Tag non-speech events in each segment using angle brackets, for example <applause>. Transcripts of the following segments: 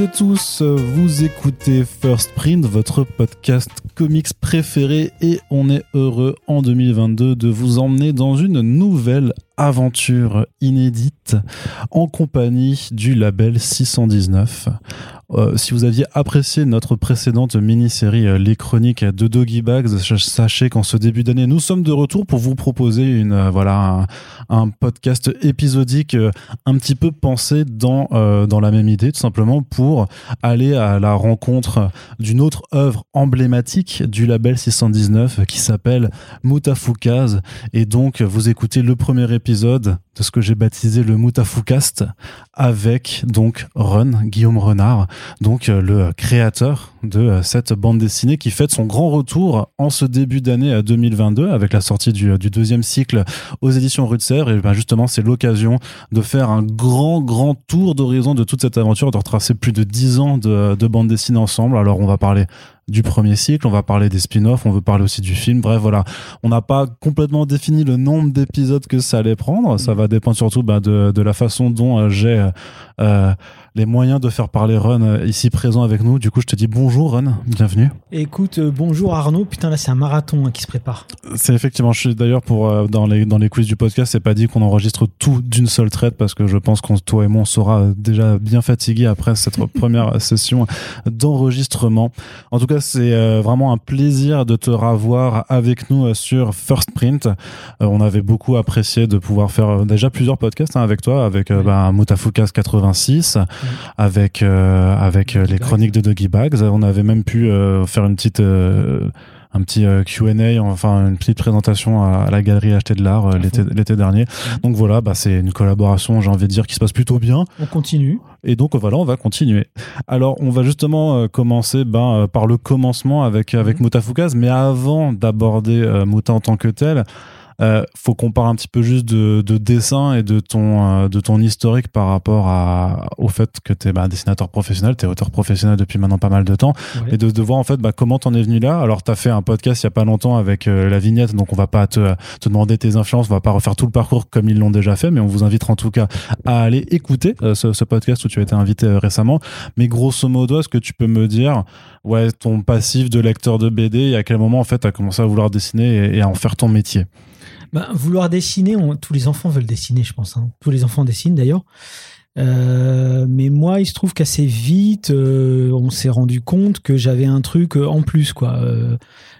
Et tous, vous écoutez First Print, votre podcast comics préféré et on est heureux en 2022 de vous emmener dans une nouvelle aventure inédite en compagnie du label 619. Euh, si vous aviez apprécié notre précédente mini-série euh, Les Chroniques de Doggy Bags, sachez qu'en ce début d'année, nous sommes de retour pour vous proposer une euh, voilà un, podcast épisodique un petit peu pensé dans dans la même idée, tout simplement pour aller à la rencontre d'une autre œuvre emblématique du label 619 qui s'appelle Mutafukaz. Et donc, vous écoutez le premier épisode de ce que j'ai baptisé le Mutafukast avec donc Run, Guillaume Renard, donc euh, le créateur de euh, cette bande dessinée qui fête son grand retour en ce début d'année 2022 euh, avec la sortie du, deuxième cycle aux éditions Serre. Et ben justement, c'est l'occasion de faire un grand, grand tour d'horizon de toute cette aventure, de retracer plus de dix ans de, de bande dessinée ensemble. Alors, on va parler du premier cycle, on va parler des spin-offs, on veut parler aussi du film. Bref, voilà, on n'a pas complètement défini le nombre d'épisodes que ça allait prendre. Ça va dépendre surtout bah, de, de, la façon dont j'ai euh, les moyens de faire parler Run euh, ici présent avec nous. Du coup, je te dis bonjour Run, bienvenue. Écoute, euh, bonjour Arnaud. Putain, là, c'est un marathon hein, qui se prépare. C'est effectivement, je suis d'ailleurs pour euh, dans les dans les quiz du podcast, c'est pas dit qu'on enregistre tout d'une seule traite parce que je pense qu'on toi et moi on sera déjà bien fatigué après cette <laughs> première session d'enregistrement. En tout cas, c'est vraiment un plaisir de te revoir avec nous sur First Print. on avait beaucoup apprécié de pouvoir faire déjà plusieurs podcasts hein, avec toi, avec oui. bah, 86 avec euh, avec euh, les chroniques de Doggy Bags. On avait même pu euh, faire une petite un petit Q&A, enfin une petite présentation à, la galerie Acheter de l'art l'été dernier. Donc voilà, bah, c'est une collaboration, j'ai envie de dire, qui se passe plutôt bien. On continue. Et donc voilà, on va continuer. Alors on va justement commencer ben, par le commencement avec avec mmh. mais avant d'aborder Mouta en tant que tel, euh, faut qu'on parle un petit peu juste de, de dessin et de ton, euh, de ton historique par rapport à, au fait que tu es bah, dessinateur professionnel, tu es auteur professionnel depuis maintenant pas mal de temps, et de, de, voir en fait bah, comment t'en es venu là. Alors tu as fait un podcast il y a pas longtemps avec euh, la vignette, donc on va pas te, te demander tes influences, on va pas refaire tout le parcours comme ils l'ont déjà fait, mais on vous invitera en tout cas à aller écouter euh, ce, ce, podcast où tu as été invité récemment. Mais grosso modo, est-ce que tu peux me dire ouais, ton passif de lecteur de BD et à quel moment en fait tu as commencé à vouloir dessiner et, et à en faire ton métier? Bah, vouloir dessiner, tous les enfants veulent dessiner, je pense. Hein. Tous les enfants dessinent d'ailleurs. Euh, mais moi, il se trouve qu'assez vite, euh, on s'est rendu compte que j'avais un truc euh, en plus, quoi.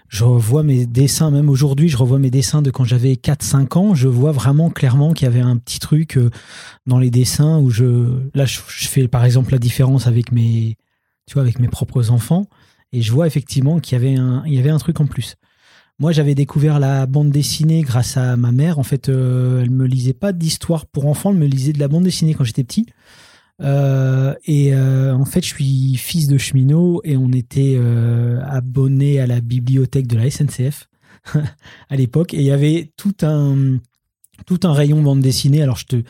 je revois mes dessins, même aujourd'hui, je revois mes dessins de quand j'avais 4-5 ans. Je vois vraiment clairement qu'il y avait un petit truc dans les dessins où je, là, je, fais par exemple la différence avec mes, tu avec mes propres enfants, et je vois effectivement qu'il y avait un truc en plus. Moi, j'avais découvert la bande dessinée grâce à ma mère. En fait, euh, elle me lisait pas d'histoire pour enfants, elle me lisait de la bande dessinée quand j'étais petit. Euh, et euh, en fait, je suis fils de cheminot et on était abonné à la bibliothèque de la SNCF <laughs> à l'époque. Et il y avait tout un tout un rayon bande dessinée. Alors, je te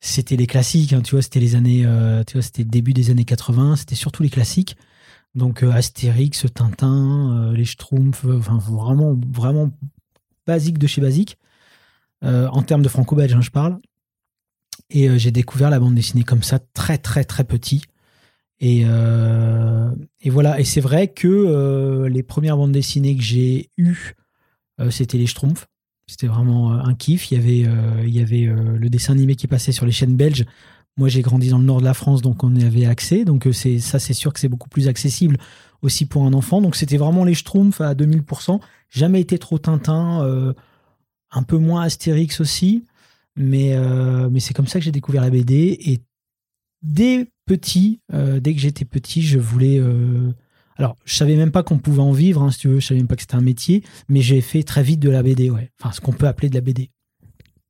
c'était les classiques, hein, tu vois, c'était les années, tu vois, c'était début des années 80, c'était surtout les classiques. Donc euh, Astérix, Tintin, euh, les Schtroumpfs, euh, enfin vraiment, vraiment basique de chez basique. en termes de franco-belge, hein, je parle. Et j'ai découvert la bande dessinée comme ça, très très très petit. Et, et voilà. Et c'est vrai que les premières bandes dessinées que j'ai eues, c'était les Schtroumpfs. C'était vraiment un kiff. Il y avait, il y avait le dessin animé qui passait sur les chaînes belges moi, j'ai grandi dans le nord de la France, donc on y avait accès. Donc euh, c'est ça, c'est sûr que c'est beaucoup plus accessible aussi pour un enfant. Donc c'était vraiment les Schtroumpfs à 2000%. Jamais été trop Tintin, euh, un peu moins Astérix aussi. Mais, euh, mais c'est comme ça que j'ai découvert la BD. Et dès petit, dès que j'étais petit, je voulais... alors, je savais même pas qu'on pouvait en vivre, hein, si tu veux. Je savais même pas que c'était un métier. Mais j'ai fait très vite de la BD, ouais. Enfin, ce qu'on peut appeler de la BD.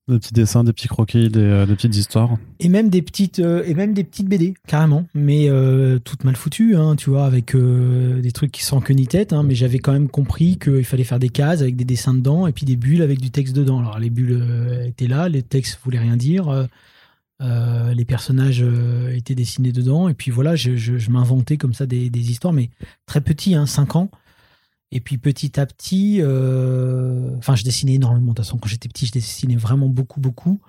Des petits dessins, des petits croquis, des, euh, petites histoires. Et même des petites, euh, et même des petites BD, carrément. Mais euh, toutes mal foutues, hein, tu vois, avec des trucs qui sont que ni tête. Hein, mais j'avais quand même compris qu'il fallait faire des cases avec des dessins dedans et puis des bulles avec du texte dedans. Alors les bulles étaient là, les textes voulaient rien dire. les personnages étaient dessinés dedans. Et puis voilà, je, m'inventais comme ça des, des, histoires, mais très petit, hein, 5 ans. Et puis petit à petit, euh, enfin, je dessinais énormément. De toute façon, quand j'étais petit, je dessinais vraiment beaucoup, beaucoup.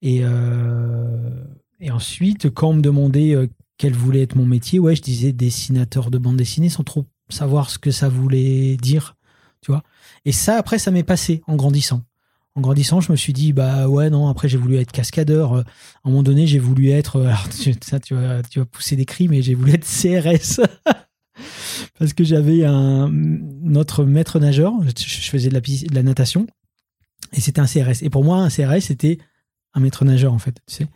Et, euh, et ensuite, quand on me demandait euh, quel voulait être mon métier, ouais, je disais dessinateur de bande dessinée sans trop savoir ce que ça voulait dire, tu vois. Et ça, après, ça m'est passé en grandissant. En grandissant, je me suis dit, bah ouais, non, après, j'ai voulu être cascadeur. À un moment donné, j'ai voulu être, <laughs> alors, ça, tu vas, tu vas pousser des cris, mais j'ai voulu être CRS. <laughs> Parce que j'avais un, notre maître nageur, je faisais de la, de la natation, et c'était un CRS. Et pour moi, un CRS, c'était un maître nageur, en fait, tu sais.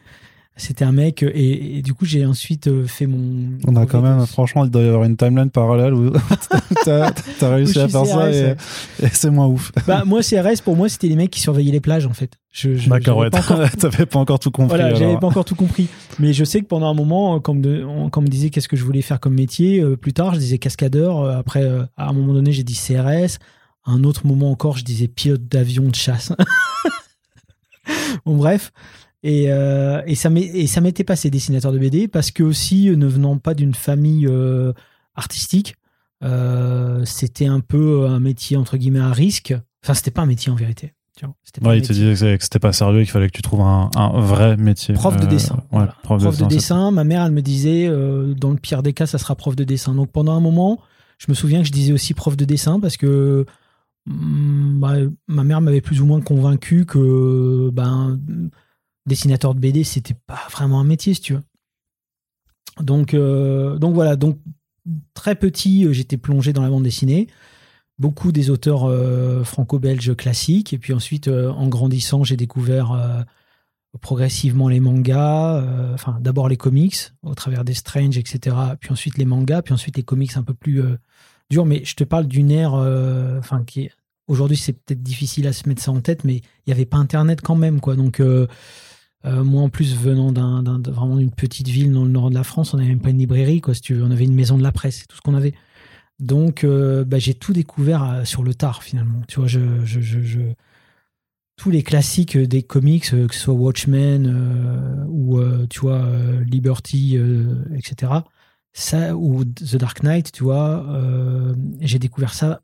C'était un mec, et, du coup, j'ai ensuite euh, fait mon. On a quand même, franchement, il doit y avoir une timeline parallèle où <laughs> <laughs> t'as as réussi à faire ça et, c'est moins ouf. Bah, <laughs> moi, CRS, pour moi, c'était les mecs qui surveillaient les plages, en fait. D'accord, ouais, t'avais pas encore tout compris. Voilà, j'avais pas encore tout compris. Mais je sais que pendant un moment, quand on, me disait qu'est-ce que je voulais faire comme métier, euh, plus tard, je disais cascadeur. Euh, après, à un moment donné, j'ai dit CRS. À un autre moment encore, je disais pilote d'avion de chasse. bon, bref. Et, euh, et ça m'était passé dessinateur de BD parce que aussi ne venant pas d'une famille euh, artistique, euh, c'était un peu un métier entre guillemets à risque. Enfin, c'était pas un métier en vérité. ouais, il te disait que c'était pas sérieux, qu'il fallait que tu trouves un, un vrai métier. Prof de dessin. prof, de, dessin. Ma mère, elle me disait, dans le pire des cas, ça sera prof de dessin. Donc pendant un moment, je me souviens que je disais aussi prof de dessin parce que mm, bah, ma mère m'avait plus ou moins convaincu que ben dessinateur de BD, c'était pas vraiment un métier, si tu veux. Donc, euh, donc voilà, donc très petit, euh, j'étais plongé dans la bande dessinée. Beaucoup des auteurs euh, franco-belges classiques. Et puis ensuite, en grandissant, j'ai découvert progressivement les mangas. Enfin, d'abord les comics, au travers des Strange, etc. Puis ensuite les mangas, puis ensuite les comics un peu plus durs. Mais je te parle d'une ère, enfin, qui aujourd'hui, c'est peut-être difficile à se mettre ça en tête, mais il n'y avait pas Internet quand même, quoi. Donc, euh, moi, en plus, venant d'un, vraiment d'une petite ville dans le nord de la France, on n'avait même pas une librairie, quoi. On avait une maison de la presse, c'est tout ce qu'on avait. Donc, euh, bah, j'ai tout découvert euh, sur le tard, finalement. Tu vois, je, tous les classiques des comics, que ce soit Watchmen ou, tu vois, Liberty, etc., ça, ou The Dark Knight, tu vois, j'ai découvert ça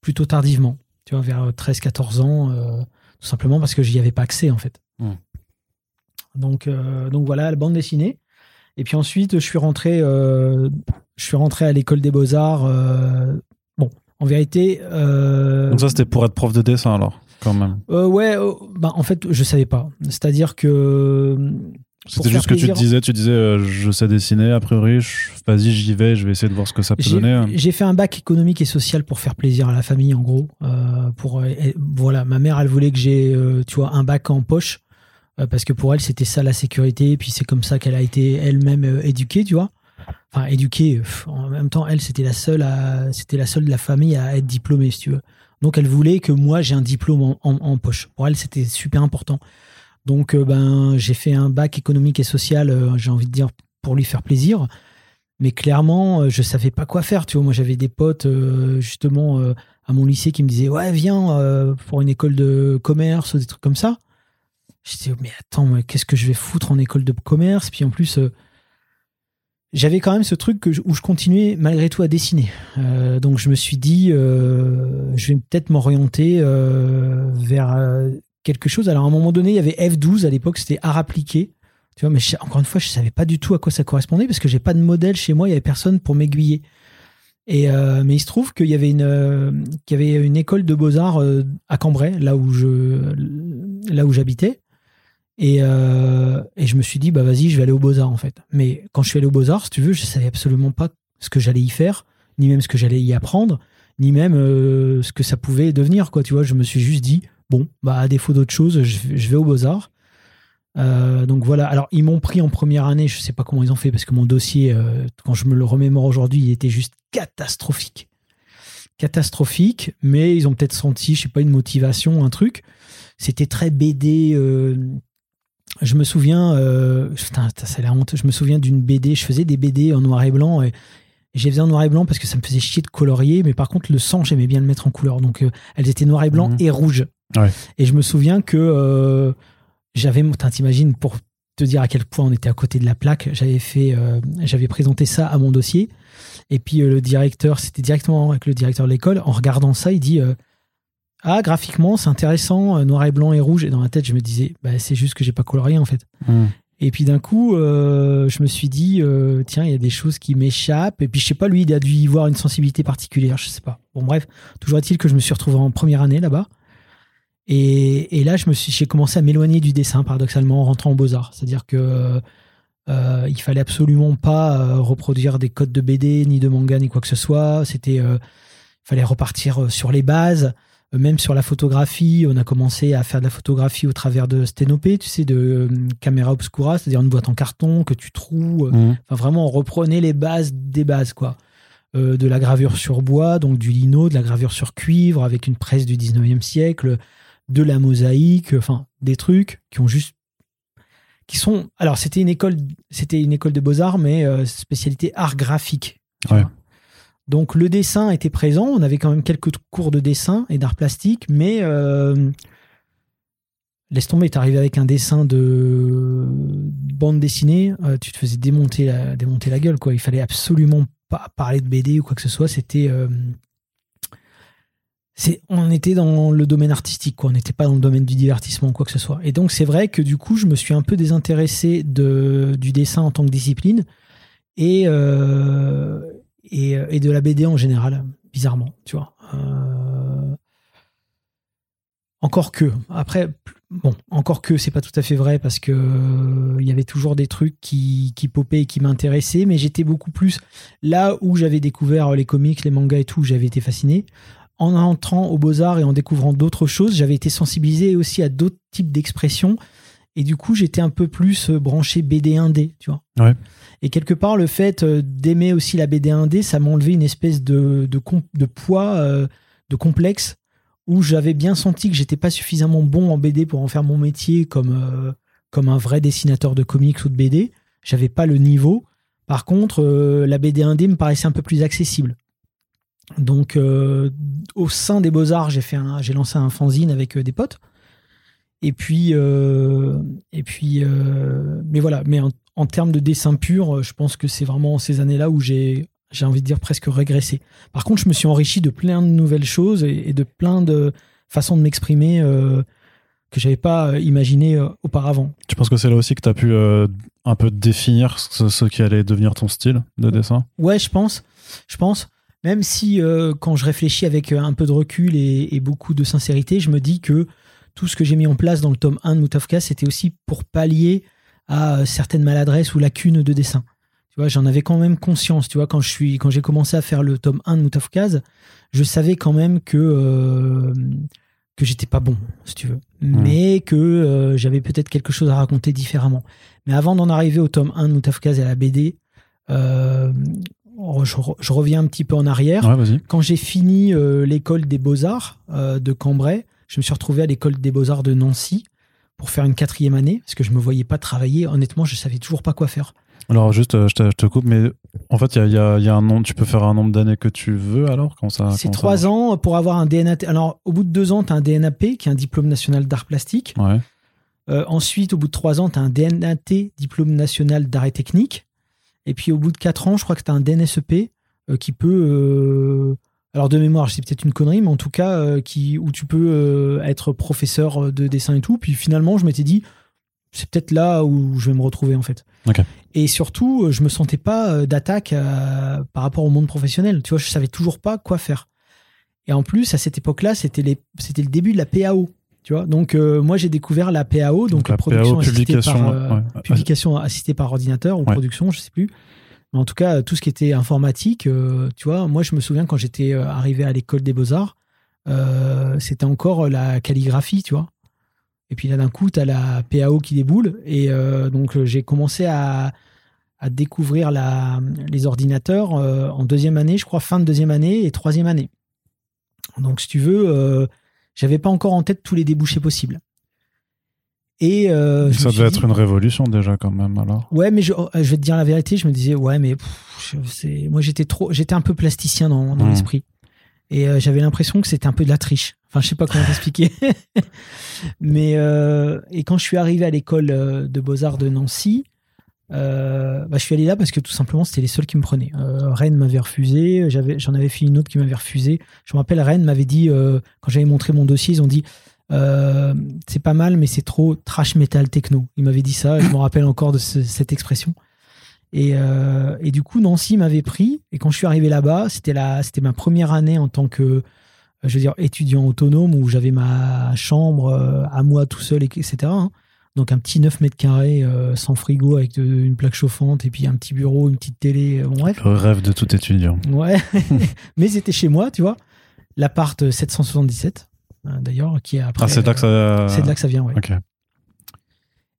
plutôt tardivement, tu vois, vers 13-14 ans, tout simplement parce que j'y avais pas accès, en fait. Hmm. Donc, euh, donc voilà, la bande dessinée. Et puis ensuite, je suis rentré, euh, je suis rentré à l'école des beaux-arts. Euh, bon, en vérité. donc ça, c'était pour être prof de dessin alors, quand même Ouais, bah, en fait, je savais pas. C'est-à-dire que. C'était juste que tu te disais, tu disais, je sais dessiner, a priori, vas-y, j'y vais, je vais essayer de voir ce que ça peut donner. J'ai fait un bac économique et social pour faire plaisir à la famille, en gros. pour, voilà, ma mère, elle voulait que j'ai, tu vois, un bac en poche parce que pour elle c'était ça la sécurité et puis c'est comme ça qu'elle a été elle-même euh, éduquée tu vois. Enfin éduquée en même temps elle c'était la seule c'était la seule de la famille à être diplômée si tu veux. Donc elle voulait que moi j'ai un diplôme en, poche. Pour elle c'était super important. Donc euh, ben j'ai fait un bac économique et social j'ai envie de dire pour lui faire plaisir. Mais clairement je savais pas quoi faire tu vois. Moi j'avais des potes justement à mon lycée qui me disaient ouais viens pour une école de commerce ou des trucs comme ça je dit, mais attends, qu'est-ce que je vais foutre en école de commerce? Puis en plus, euh, j'avais quand même ce truc que où je continuais malgré tout à dessiner. Euh, donc je me suis dit, euh, je vais peut-être m'orienter vers quelque chose. Alors à un moment donné, il y avait F12 à l'époque, c'était art appliqué. Tu vois, mais encore une fois, je savais pas du tout à quoi ça correspondait parce que j'ai pas de modèle chez moi, il y avait personne pour m'aiguiller. Et mais il se trouve qu'il y avait une qu'il y avait une école de beaux arts à Cambrai, là où je là où j'habitais, euh, et, je me suis dit, bah vas-y, je vais aller aux Beaux-Arts en fait. Mais quand je suis allé aux Beaux-Arts, si tu veux, je savais absolument pas ce que j'allais y faire, ni même ce que j'allais y apprendre, ni même euh, ce que ça pouvait devenir. Quoi, tu vois, je me suis juste dit, bon, bah à défaut d'autre chose, je, vais aux Beaux-Arts. Euh, donc voilà. Alors ils m'ont pris en première année, je sais pas comment ils ont fait parce que mon dossier, quand je me le remémore aujourd'hui, il était juste catastrophique, catastrophique. Mais ils ont peut-être senti, je sais pas, une motivation, un truc. C'était très BD je me souviens, euh, putain, c'est la honte. Je me souviens d'une BD. Je faisais des BD en noir et blanc et, j'ai fait en noir et blanc parce que ça me faisait chier de colorier. Mais par contre, le sang, j'aimais bien le mettre en couleur. Donc, euh, elles étaient noir et blanc mhm. et rouge. Et je me souviens que euh, j'avais, t'imagines, pour te dire à quel point on était à côté de la plaque, j'avais fait, euh, j'avais présenté ça à mon dossier. Et puis le directeur, c'était directement avec le directeur de l'école. En regardant ça, il dit ah graphiquement c'est intéressant euh, noir et blanc et rouge et dans ma tête je me disais bah, c'est juste que j'ai pas colorié en fait hmm. Et puis d'un coup, euh, je me suis dit, euh, tiens, il y a des choses qui m'échappent. Et puis je sais pas, lui, il a dû y voir une sensibilité particulière, je sais pas. Bon, bref, toujours est-il que je me suis retrouvé en première année là-bas. Et, et là, je me suis, j'ai commencé à m'éloigner du dessin, paradoxalement, en rentrant en beaux-arts. C'est-à-dire que euh, il fallait absolument pas reproduire des codes de BD, ni de manga, ni quoi que ce soit. C'était, il fallait repartir sur les bases. Euh, Même sur la photographie, on a commencé à faire de la photographie au travers de Stenopé, tu sais, de euh, caméra obscura, c'est-à-dire une boîte en carton que tu troues. Mhm. Enfin, vraiment, on reprenait les bases des bases, quoi. Euh, de la gravure sur bois, donc du lino, de la gravure sur cuivre avec une presse du 19e siècle, de la mosaïque, enfin, des trucs qui ont juste. qui sont. Alors, c'était une école, c'était une école de beaux-arts, mais euh, spécialité art graphique. Ouais. Donc, le dessin était présent. On avait quand même quelques cours de dessin et d'art plastique, mais. euh, Laisse tomber, t'es arrivé avec un dessin de bande dessinée, euh, tu te faisais démonter la, démonter la gueule, quoi. Il fallait absolument pas parler de BD ou quoi que ce soit. C'était. euh, on était dans le domaine artistique, quoi. On n'était pas dans le domaine du divertissement ou quoi que ce soit. Et donc, c'est vrai que du coup, je me suis un peu désintéressé de, du dessin en tant que discipline et, euh, et, et de la BD en général, bizarrement, tu vois. Euh, encore que, après, bon, encore que c'est pas tout à fait vrai parce que euh, il y avait toujours des trucs qui, qui popaient et qui m'intéressaient, mais j'étais beaucoup plus là où j'avais découvert les comics, les mangas et tout, j'avais été fasciné. En entrant aux Beaux-Arts et en découvrant d'autres choses, j'avais été sensibilisé aussi à d'autres types d'expressions. Et du coup, j'étais un peu plus euh, branché BD 1D, tu vois. Ouais. Et quelque part, le fait euh, d'aimer aussi la BD 1D, ça m'a enlevé une espèce de, de, poids, euh, de complexe, où j'avais bien senti que j'étais pas suffisamment bon en BD pour en faire mon métier comme, euh, comme un vrai dessinateur de comics ou de BD. J'avais pas le niveau. Par contre, euh, la BD 1D me paraissait un peu plus accessible. Donc, au sein des Beaux-Arts, j'ai lancé un fanzine avec des potes. Et puis, euh, et puis euh, mais voilà, mais en, en termes de dessin pur, euh, je pense que c'est vraiment ces années-là où j'ai, j'ai envie de dire presque régressé. Par contre, je me suis enrichi de plein de nouvelles choses et, et de plein de façons de m'exprimer que j'avais pas imaginé auparavant. Tu penses que c'est là aussi que tu as pu euh, un peu définir ce, ce qui allait devenir ton style de dessin? Ouais, je pense. Je pense. Même si euh, quand je réfléchis avec un peu de recul et, et beaucoup de sincérité, je me dis que tout ce que j'ai mis en place dans le tome 1 de Moutafka, c'était aussi pour pallier à euh, certaines maladresses ou lacunes de dessin. Tu vois, j'en avais quand même conscience. Tu vois, quand je suis, quand j'ai commencé à faire le tome 1 de Moutafkaz, je savais quand même que euh, que j'étais pas bon, si tu veux, mais que euh, j'avais peut-être quelque chose à raconter différemment. Mais avant d'en arriver au tome 1 de Moutafkaz et à la BD, euh, je, re- je reviens un petit peu en arrière. Ouais. Quand j'ai fini l'école des beaux-arts euh, de Cambrai, je me suis retrouvé à l'école des beaux-arts de Nancy pour faire une quatrième année, parce que je me voyais pas travailler. Honnêtement, je savais toujours pas quoi faire. Alors, juste, euh, je te, je te coupe, mais en fait, il y a, il y a- il y a un nombre, tu peux faire un nombre d'années que tu veux alors? Quand ça C'est ça trois ans pour avoir un DNAT. Alors, au bout de deux ans, tu as un DNAP, qui est un diplôme national d'art plastique. Ouais. Euh, ensuite, au bout de trois ans, tu as un DNAT, diplôme national d'art et technique. Et puis, au bout de quatre ans, je crois que tu as un DNSEP euh, qui peut. euh, alors, de mémoire, c'est peut-être une connerie, mais en tout cas, euh, qui, où tu peux euh, être professeur de dessin et tout. Puis finalement, je m'étais dit, c'est peut-être là où je vais me retrouver, en fait. Et surtout, euh, je me sentais pas euh, d'attaque euh, par rapport au monde professionnel. Tu vois, je savais toujours pas quoi faire. Et en plus, à cette époque-là, c'était les- c'était le début de la PAO. Tu vois, donc euh, moi j'ai découvert la PAO, donc, Donc, la production PAO, assistée publication, par euh, ouais. publication assistée par ordinateur ou Ouais. production, je sais plus. En tout cas, tout ce qui était informatique, euh, tu vois, moi je me souviens quand j'étais euh, arrivé à l'école des beaux arts, euh, c'était encore la calligraphie, tu vois. Et puis là d'un coup, tu as la PAO qui déboule, et donc j'ai commencé à, découvrir les ordinateurs en deuxième année, je crois fin de deuxième année et troisième année. Donc si tu veux, j'avais pas encore en tête tous les débouchés possibles. Et euh, Ça devait dit- être une révolution déjà quand même alors. Ouais, mais je, euh, je vais te dire la vérité, je me disais, ouais, mais c'est, moi j'étais trop, j'étais un peu plasticien dans, dans Mhm. l'esprit. Et euh, j'avais l'impression que c'était un peu de la triche. Enfin, je sais pas comment t'expliquer. <laughs> mais, euh, et quand je suis arrivé à l'école de beaux-arts de Nancy, bah, je suis allé là parce que tout simplement c'était les seuls qui me prenaient. Rennes m'avait refusé, j'avais, j'en avais fait une autre qui m'avait refusé. Je me rappelle, Rennes m'avait dit, quand j'avais montré mon dossier, ils ont dit, euh, c'est pas mal, mais c'est trop trash metal techno. Il m'avait dit ça, je me rappelle encore de ce- cette expression. Et, euh, et du coup, Nancy m'avait pris. Et quand je suis arrivé là-bas, c'était c'était ma première année en tant que, je veux dire, étudiant autonome où j'avais ma chambre euh, à moi tout seul, et- etc. hein. Donc un petit 9 mètres carrés sans frigo avec de- une plaque chauffante et puis un petit bureau, une petite télé. bon, bref. Le rêve de tout étudiant. Ouais, <laughs> mais c'était chez moi, tu vois. L'appart 777, euh, d'ailleurs, qui est après. Ah, c'est là que ça. C'est de là que ça vient, ouais. Ok.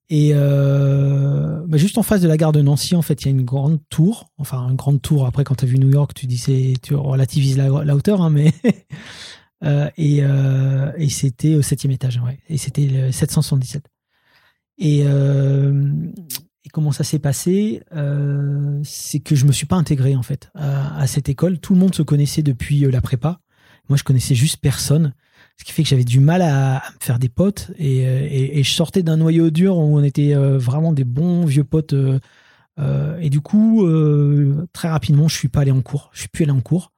Et euh, bah, juste en face de la gare de Nancy, en fait, il y a une grande tour. Enfin, une grande tour. Après, quand tu as vu New York, tu dis tu relativises la, la hauteur, hein, mais <laughs> Euh, et, euh, et c'était au septième étage, ouais. Et c'était le 777. Et, euh, et comment ça s'est passé Euh, C'est que je me suis pas intégré en fait à, à cette école. Tout le monde se connaissait depuis euh, la prépa. Moi, je connaissais juste personne. Ce qui fait que j'avais du mal à, me faire des potes. Et, euh, et- je sortais d'un noyau dur où on était euh, vraiment des bons vieux potes. euh, et du coup, très rapidement, je suis pas allé en cours. Je suis plus allé en cours.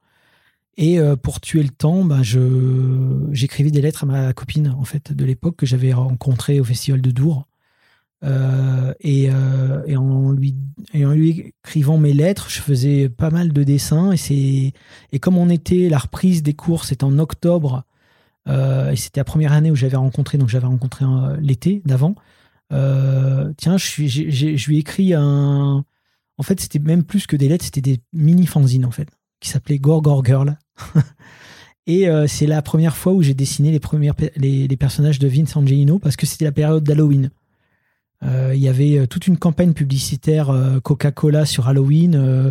Et pour tuer le temps, ben je j'écrivais des lettres à ma copine en fait de l'époque que j'avais rencontrée au festival de Dour. Et, en lui en lui écrivant mes lettres, je faisais pas mal de dessins et et comme on était la reprise des cours, c'était en octobre et c'était la première année où j'avais rencontré donc j'avais rencontré euh, l'été d'avant. Euh, tiens, je lui ai écrit un en fait, c'était même plus que des lettres, c'était des mini fanzines en fait qui s'appelait Gorgor Girl. <laughs> Et euh, c'est la première fois où j'ai dessiné les, premières, les, personnages de Vince Angelino parce que c'était la période d'Halloween. Euh, Il y avait euh, toute une campagne publicitaire euh, Coca-Cola sur Halloween euh,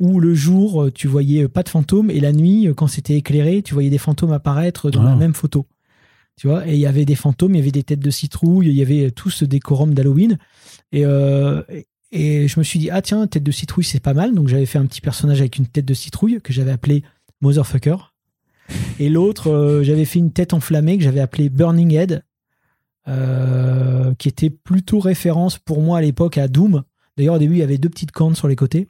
où le jour euh, tu voyais pas de fantômes et la nuit euh, quand c'était éclairé tu voyais des fantômes apparaître dans Ah. la même photo. Tu vois, et il y avait des fantômes, il y avait des têtes de citrouille, il y avait tout ce décorum d'Halloween. Et, euh, et- et je me suis dit, ah tiens, tête de citrouille, c'est pas mal. Donc j'avais fait un petit personnage avec une tête de citrouille que j'avais appelé Motherfucker. Et l'autre, euh, j'avais fait une tête enflammée que j'avais appelée Burning Head, euh, qui était plutôt référence pour moi à l'époque à Doom. D'ailleurs, au début, il y avait deux petites cornes sur les côtés.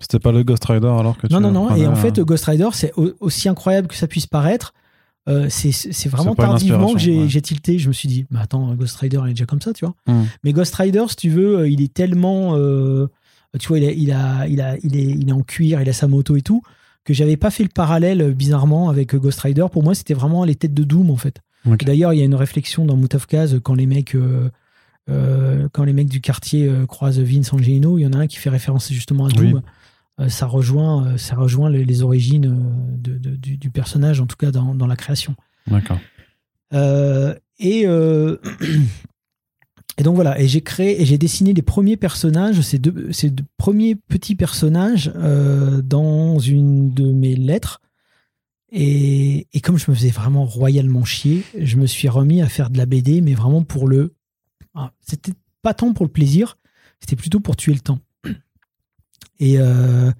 C'était pas le Ghost Rider alors que tu Non, non, non. Et en fait, Ghost Rider, c'est au- aussi incroyable que ça puisse paraître. euh, c'est vraiment tardivement que j'ai ouais. tilté. Je me suis dit, bah attends, Ghost Rider, il est déjà comme ça, tu vois. Hmm. Mais Ghost Rider, si tu veux, euh, il est tellement. euh, tu vois, il, a, il, a, il, a, il, est, il est en cuir, il a sa moto et tout, que j'avais pas fait le parallèle euh, bizarrement avec Ghost Rider. Pour moi, c'était vraiment les têtes de Doom, en fait. D'ailleurs, il y a une réflexion dans of Kaz quand les mecs. euh, quand les mecs du quartier croisent Vince Angelino, il y en a un qui fait référence justement à Doom. Oui. Euh, ça rejoint, euh, ça rejoint les, les origines euh, de- de- du, du personnage, en tout cas dans, dans la création. D'accord. Euh, et, euh, <clears throat> et donc voilà, et j'ai créé et j'ai dessiné les premiers personnages, ces deux, ces deux premiers petits personnages euh, dans une de mes lettres. Et, et comme je me faisais vraiment royalement chier, je me suis remis à faire de la BD, mais vraiment pour le. ah, C'était pas tant pour le plaisir, c'était plutôt pour tuer le temps. Et, euh,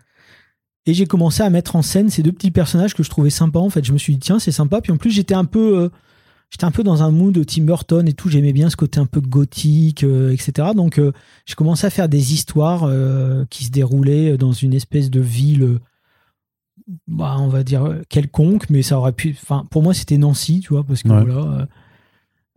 et j'ai commencé à mettre en scène ces deux petits personnages que je trouvais sympas. En fait, je me suis dit, tiens, c'est sympa. Puis en plus, j'étais un peu. euh, J'étais un peu dans un mood Tim Burton et tout, j'aimais bien ce côté un peu gothique, euh, etc. Donc euh, j'ai commencé à faire des histoires euh, qui se déroulaient dans une espèce de ville, bah, on va dire quelconque, mais ça aurait pu. Enfin, pour moi, c'était Nancy, tu vois, parce que Ouais. voilà.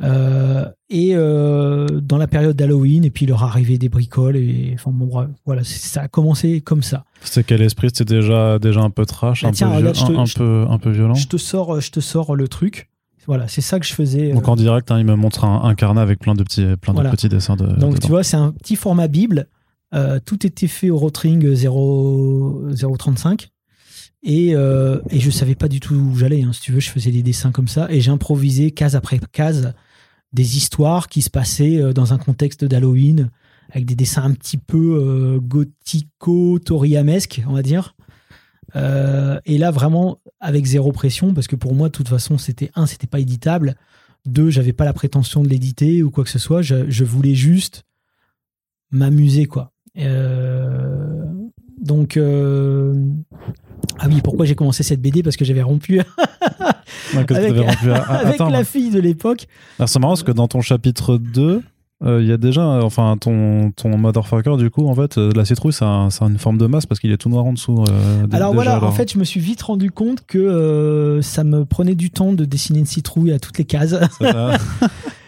Euh, euh, et euh, dans la période d'Halloween, et puis leur arrivait des bricoles, et enfin bon, bref, voilà, c'est- ça a commencé comme ça. C'était quel esprit? C'était déjà, déjà un peu trash, Ah, un, tiens, peu, regarde, te- un, peu, un peu violent? Je te sors, je te sors le truc. Voilà, c'est ça que je faisais. euh, Donc en direct, hein, il me montre un, un carnet avec plein de petits, plein Voilà. de petits dessins de. Donc, dedans. tu vois, c'est un petit format Bible. Euh, tout était fait au Rotring 0, 035. Et, euh, et je savais pas du tout où j'allais. hein. Si tu veux, je faisais des dessins comme ça. Et j'improvisais case après case des histoires qui se passaient euh, dans un contexte d'Halloween, avec des dessins un petit peu euh, gothico-toriyamesques, on va dire. Euh, et là, vraiment, avec zéro pression, parce que pour moi, de toute façon, c'était un, c'était pas éditable. Deux, j'avais pas la prétention de l'éditer ou quoi que ce soit. Je, voulais juste m'amuser, quoi. Donc, ah oui, pourquoi j'ai commencé cette BD Parce que j'avais rompu <laughs> Ouais, que avec- rompu à- <laughs> avec attends, la fille de l'époque. c'est marrant parce que dans ton chapitre 2, euh, il y a déjà, enfin, ton, ton motherfucker, du coup, en fait, euh, la citrouille, c'est un- une forme de masse parce qu'il est tout noir en dessous. euh, Alors déjà, voilà, en fait, je me suis vite rendu compte que ça me prenait du temps de dessiner une citrouille à toutes les cases. <laughs>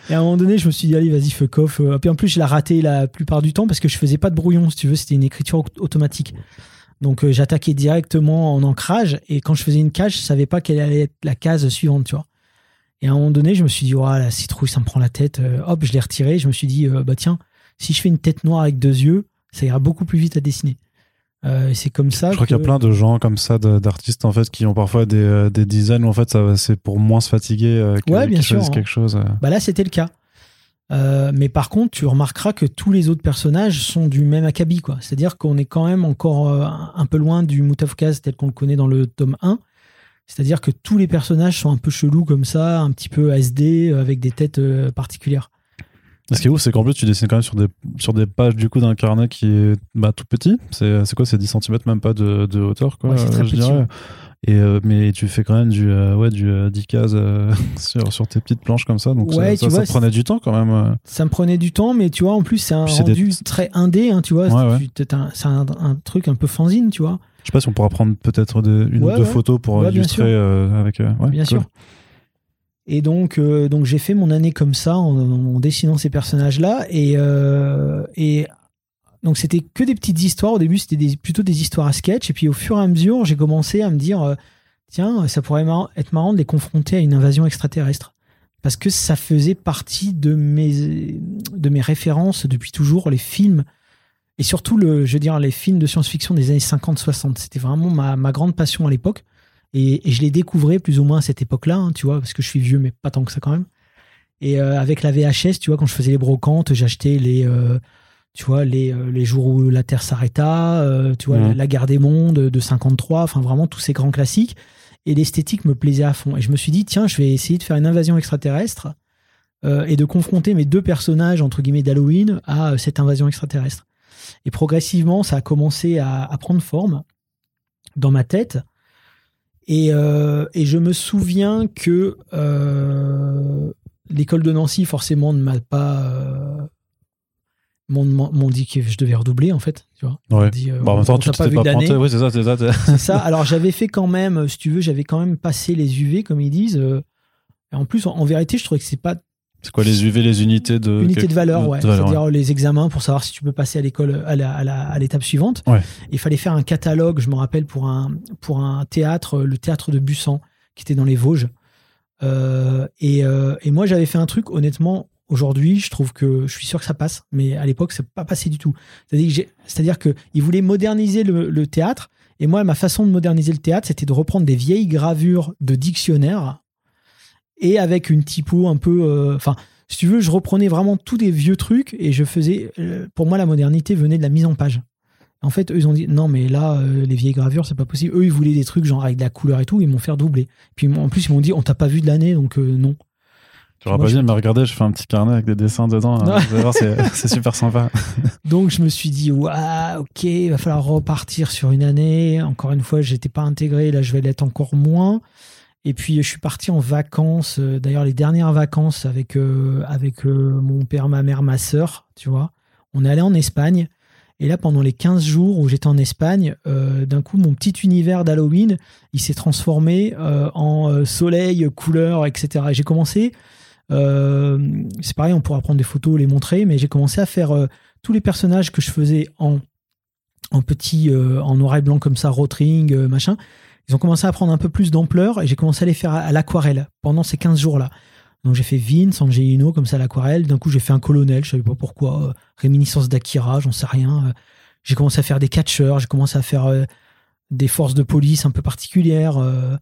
Et à un moment donné, je me suis dit, allez, vas-y, fuck off. Euh, Puis en plus, je l'ai raté la plupart du temps parce que je faisais pas de brouillon, si tu veux, c'était une écriture au- automatique. Donc euh, j'attaquais directement en ancrage et quand je faisais une case, je savais pas quelle allait être la case suivante, tu vois. Et à un moment donné, je me suis dit, oh, la citrouille, ça me prend la tête. Euh, hop, je l'ai retiré. Je me suis dit, euh, bah tiens, si je fais une tête noire avec deux yeux, ça ira beaucoup plus vite à dessiner. Euh, c'est comme ça. Je crois qu'il y a plein de gens comme ça, d'artistes, en fait, qui ont parfois des, des designs où, en fait, c'est pour moins se fatiguer que, Ouais, bien sûr, choisissent hein. quelque chose. Bah là, c'était le cas. Euh, mais par contre, tu remarqueras que tous les autres personnages sont du même acabit, quoi. C'est-à-dire qu'on est quand même encore euh, un peu loin du Moutafkaz tel qu'on le connaît dans le tome 1. C'est-à-dire que tous les personnages sont un peu chelous comme ça, un petit peu SD, euh, avec des têtes euh, particulières. Ce qui est ouf, c'est qu'en plus, tu dessines quand même sur des, sur des pages du coup d'un carnet qui est bah, tout petit. C'est c'est quoi C'est 10 cm, même pas de, de hauteur, quoi. Ouais, c'est très je petit, dirais. ouais. Et, euh, mais tu fais quand même du, euh, ouais, du euh, 10 cases euh, <laughs> sur, sur tes petites planches comme ça. Donc Ouais, ça, ça, vois, ça prenait du temps quand même. Ça me prenait du temps, mais tu vois, en plus, c'est un des- rendu très indé, hein, tu vois. Ouais, un- C'est un, un truc un peu fanzine, tu vois. Je sais pas si on pourra prendre peut-être une Ouais, ou deux ouais. photos pour Ouais, illustrer euh, avec. euh, bien cool. sûr. Et donc, euh, donc j'ai fait mon année comme ça en, en dessinant ces personnages-là. Et, et donc, c'était que des petites histoires. Au début, c'était plutôt des histoires à sketch. Et puis, au fur et à mesure, j'ai commencé à me dire euh, tiens, ça pourrait être marrant de les confronter à une invasion extraterrestre. Parce que ça faisait partie de mes, de mes références depuis toujours, les films. Et surtout, le, je veux dire, les films de science-fiction des années 50-60. C'était vraiment ma, ma grande passion à l'époque. Et, et je les découvrais plus ou moins à cette époque-là, hein, tu vois, parce que je suis vieux, mais pas tant que ça quand même. Et euh, avec la VHS, tu vois, quand je faisais les brocantes, j'achetais les, euh, tu vois, les, euh, les jours où la Terre s'arrêta, euh, tu vois, la, guerre des mondes de 53, enfin vraiment tous ces grands classiques. Et l'esthétique me plaisait à fond. Et je me suis dit, tiens, je vais essayer de faire une invasion extraterrestre euh, et de confronter mes deux personnages, entre guillemets, d'Halloween à euh, cette invasion extraterrestre. Et progressivement, ça a commencé à, à prendre forme dans ma tête. Et, et je me souviens que l'école de Nancy, forcément, ne m'a pas. Euh, m'ont dit que je devais redoubler, en fait. Tu vois Ouais. Dit, euh, Bah, en même temps, tu pas t'es pas l'année. pointé. Oui, c'est ça, c'est ça. c'est- ça. Alors j'avais fait quand même, si tu veux, j'avais quand même passé les UV, comme ils disent. euh, et en plus, en, en vérité, je trouvais que c'est pas C'est quoi les UV, les unités de. unité de valeur, ouais. de valeur, C'est-à-dire les examens pour savoir si tu peux passer à l'école, à la- à la- à l'étape suivante. Ouais. Il fallait faire un catalogue, je me rappelle, pour un, pour un théâtre, le théâtre de Bussan, qui était dans les Vosges. Euh, et, euh, et moi, j'avais fait un truc, honnêtement, aujourd'hui, je trouve que je suis sûr que ça passe, mais à l'époque, c'est pas passé du tout. C'est-à-dire qu'ils voulaient moderniser le, théâtre, et moi, ma façon de moderniser le théâtre, c'était de reprendre des vieilles gravures de dictionnaires et avec une typo un peu. euh, Enfin, si tu veux, je reprenais vraiment tous des vieux trucs et je faisais. euh, pour moi, la modernité venait de la mise en page. En fait, eux, ils ont dit non, mais là, euh, les vieilles gravures, c'est pas possible. Eux, ils voulaient des trucs genre avec de la couleur et tout, ils m'ont fait doubler. Puis en plus, ils m'ont dit on t'a pas vu de l'année, donc non. Tu auras Moi, pas dit, mais regardez, je fais un petit carnet avec des dessins dedans. Hein. <laughs> C'est super sympa. <laughs> Donc je me suis dit, waouh, ok, il va falloir repartir sur une année. Encore une fois, j'étais pas intégré, là je vais l'être encore moins. Et puis je suis parti en vacances, euh, d'ailleurs les dernières vacances avec, euh, avec euh, mon père, ma mère, ma sœur, tu vois. On est allé en Espagne. Et là, pendant les 15 jours où j'étais en Espagne, euh, d'un coup, mon petit univers d'Halloween, il s'est transformé en soleil, couleurs, etc. Et j'ai commencé, c'est pareil, on pourra prendre des photos, les montrer, mais j'ai commencé à faire euh, tous les personnages que je faisais en, en petit, euh, en noir et blanc comme ça, rotring, euh, machin, ils ont commencé à prendre un peu plus d'ampleur et j'ai commencé à les faire à, l'aquarelle pendant ces 15 jours-là. Donc j'ai fait Vince, Angelino, comme ça à l'aquarelle. D'un coup, j'ai fait un colonel, je savais pas pourquoi. euh, réminiscence d'Akira, j'en sais rien. Euh, j'ai commencé à faire des catcheurs, j'ai commencé à faire euh, des forces de police un peu particulières. euh.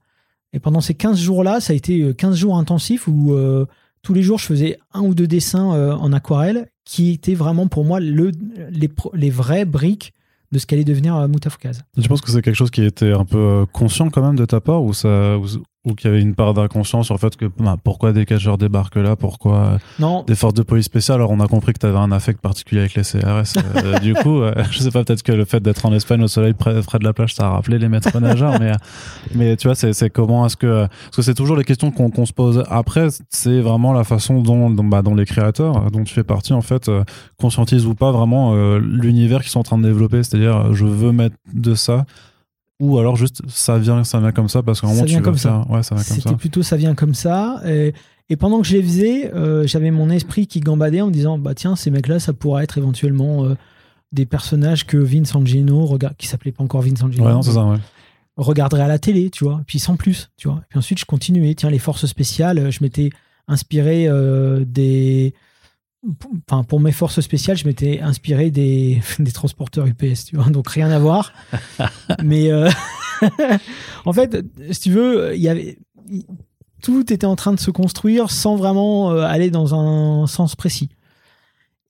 et pendant ces 15 jours-là, ça a été euh, 15 jours intensifs où euh, tous les jours, je faisais un ou deux dessins euh, en aquarelle qui étaient vraiment pour moi le, les, vraies briques de ce qu'allait devenir euh, Moutafkaz. Je pense que c'est quelque chose qui était un peu euh, conscient quand même de ta part ou ça ou qu'il y avait une part d'inconscience sur le fait que bah, pourquoi des cacheurs débarquent là, pourquoi Non, des forces de police spéciales? Alors on a compris que tu avais un affect particulier avec les CRS. euh, <laughs> du coup, euh, je sais pas, peut-être que le fait d'être en Espagne au soleil près, près de la plage, ça a rappelé les maîtres nageurs. mais, euh, mais tu vois, c'est comment est-ce que. euh, Parce que c'est toujours les questions qu'on se pose après. C'est vraiment la façon dont, dont, bah, dont les créateurs, euh, dont tu fais partie, en fait, euh, conscientisent ou pas vraiment euh, l'univers qu'ils sont en train de développer. C'est-à-dire, euh, je veux mettre de ça. Ou alors juste ça vient, ça vient comme ça parce qu'à un moment tu comme ça. faire. Ouais, ça vient comme ça. C'était plutôt ça vient comme ça. Et, et pendant que je les faisais, euh, j'avais mon esprit qui gambadait en me disant bah tiens, ces mecs-là, ça pourrait être éventuellement euh, des personnages que Vince Angino, regarde, qui s'appelait pas encore Vince Angino, Ouais, non, c'est ça, ouais. regarderait à la télé, tu vois. Puis sans plus, tu vois. Puis ensuite, je continuais. Tiens, les forces spéciales, je m'étais inspiré euh, des. Enfin, pour mes forces spéciales, je m'étais inspiré des, <laughs> des transporteurs UPS, tu vois. Donc rien à voir. <laughs> Mais euh, <laughs> en fait, si tu veux, il y avait tout était en train de se construire sans vraiment euh, aller dans un sens précis.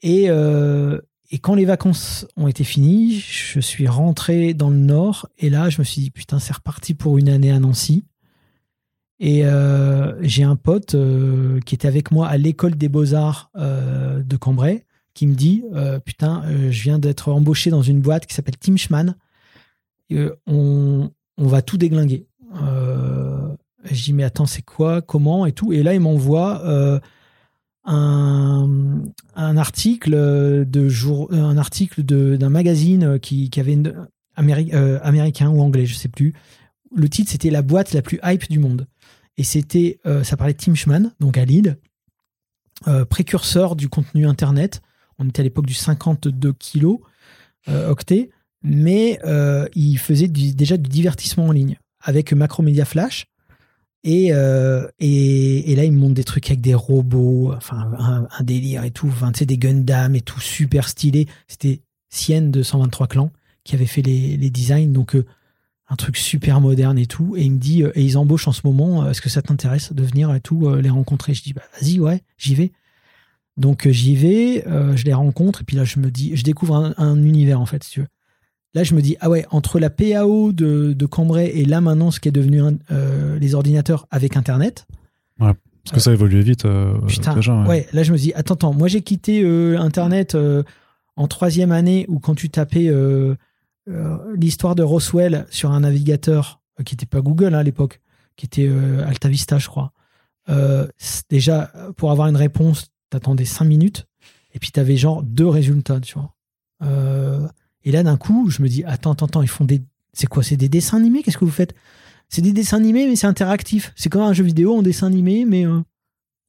Et, euh, et quand les vacances ont été finies, je suis rentré dans le nord et là, je me suis dit putain, c'est reparti pour une année à Nancy. Et euh, j'ai un pote euh, qui était avec moi à l'école des beaux-arts euh, de Cambrai qui me dit putain, je viens d'être embauché dans une boîte qui s'appelle Tim Schman. On, va tout déglinguer. Je dis mais attends, c'est quoi, comment et tout. Et là, il m'envoie un, un article d'un magazine qui, avait une, améri- américain ou anglais, je sais plus. Le titre c'était la boîte la plus hype du monde. Et c'était, euh, ça parlait de Tim Schman, donc à Lille, euh, précurseur du contenu internet. On était à l'époque du 52 kilos euh, octets, mais il faisait déjà du divertissement en ligne avec Macromedia Flash. Et, là, il me des trucs avec des robots, un, délire et tout, des Gundam et tout, super stylé. C'était Sienne de 123 clans qui avait fait les, les designs, donc un truc super moderne et tout. Et il me dit, euh, et ils embauchent en ce moment, euh, est-ce que ça t'intéresse de venir et tout, euh, les rencontrer? Je dis, bah vas-y, ouais, j'y vais. Donc j'y vais, euh, je les rencontre, et puis là, je me dis, je découvre un, un univers en fait, si tu veux. Là, je me dis, ah ouais, entre la PAO de, de Cambrai et là maintenant, ce qui est devenu un- euh, les ordinateurs avec Internet, Parce que ça évoluait vite Putain, déjà. ouais. ouais. là je me dis, attends, attends, moi j'ai quitté Internet en troisième année où quand tu tapais l'histoire de Roswell sur un navigateur euh, qui n'était pas Google hein, à l'époque, qui était euh, Alta Vista, je crois. Euh, déjà, pour avoir une réponse, t'attendais cinq minutes et puis t'avais genre deux résultats, tu vois. Euh, et là d'un coup, je me dis, attends, attends, attends, ils font des. C'est quoi C'est des dessins animés? Qu'est-ce que vous faites? C'est des dessins animés, mais c'est interactif. C'est comme un jeu vidéo en dessin animé, mais. euh,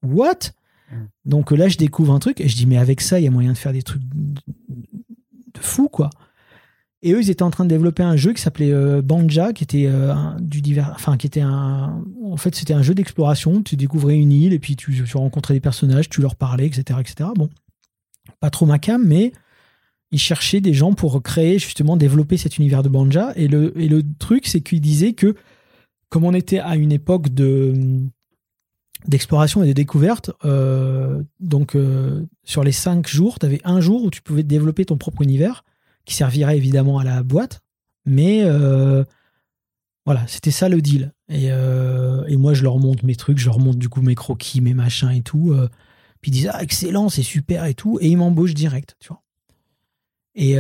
what? Donc euh, là, je découvre un truc et je dis, mais avec ça, il y a moyen de faire des trucs de, de fou, quoi. Et eux, ils étaient en train de développer un jeu qui s'appelait euh, Banja, qui était euh, du divers, un, en fait, c'était un jeu d'exploration. Tu découvrais une île et puis tu, rencontrais des personnages, tu leur parlais, etc., etc. Bon, pas trop ma cam, mais ils cherchaient des gens pour créer justement développer cet univers de Banja. Et le et truc, c'est qu'ils disaient que comme on était à une époque de d'exploration et de découverte, euh, donc sur les cinq jours, tu avais un jour où tu pouvais développer ton propre univers qui servirait évidemment à la boîte, mais euh, voilà, c'était ça le deal. Et, euh, et moi, je leur montre mes trucs, je leur montre du coup mes croquis, mes machins et tout. euh, puis ils disent ah excellent, c'est super et tout, et ils m'embauchent direct, tu vois. Et,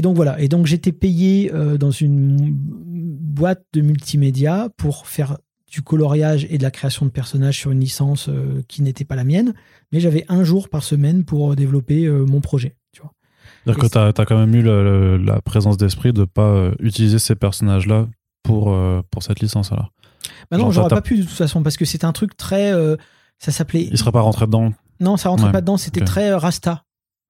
donc voilà, et donc j'étais payé dans une boîte de multimédia pour faire du coloriage et de la création de personnages sur une licence qui n'était pas la mienne, mais j'avais un jour par semaine pour développer mon projet. C'est-à-dire que t'as as quand même eu le- le- la présence d'esprit de pas euh, utiliser ces personnages-là pour, euh, pour cette licence alors. Bah non, j'aurais pas pu de toute façon parce que c'était un truc très. euh, ça s'appelait. Il serait pas rentré dedans. Non, ça rentrait Ouais, pas dedans. C'était très Rasta.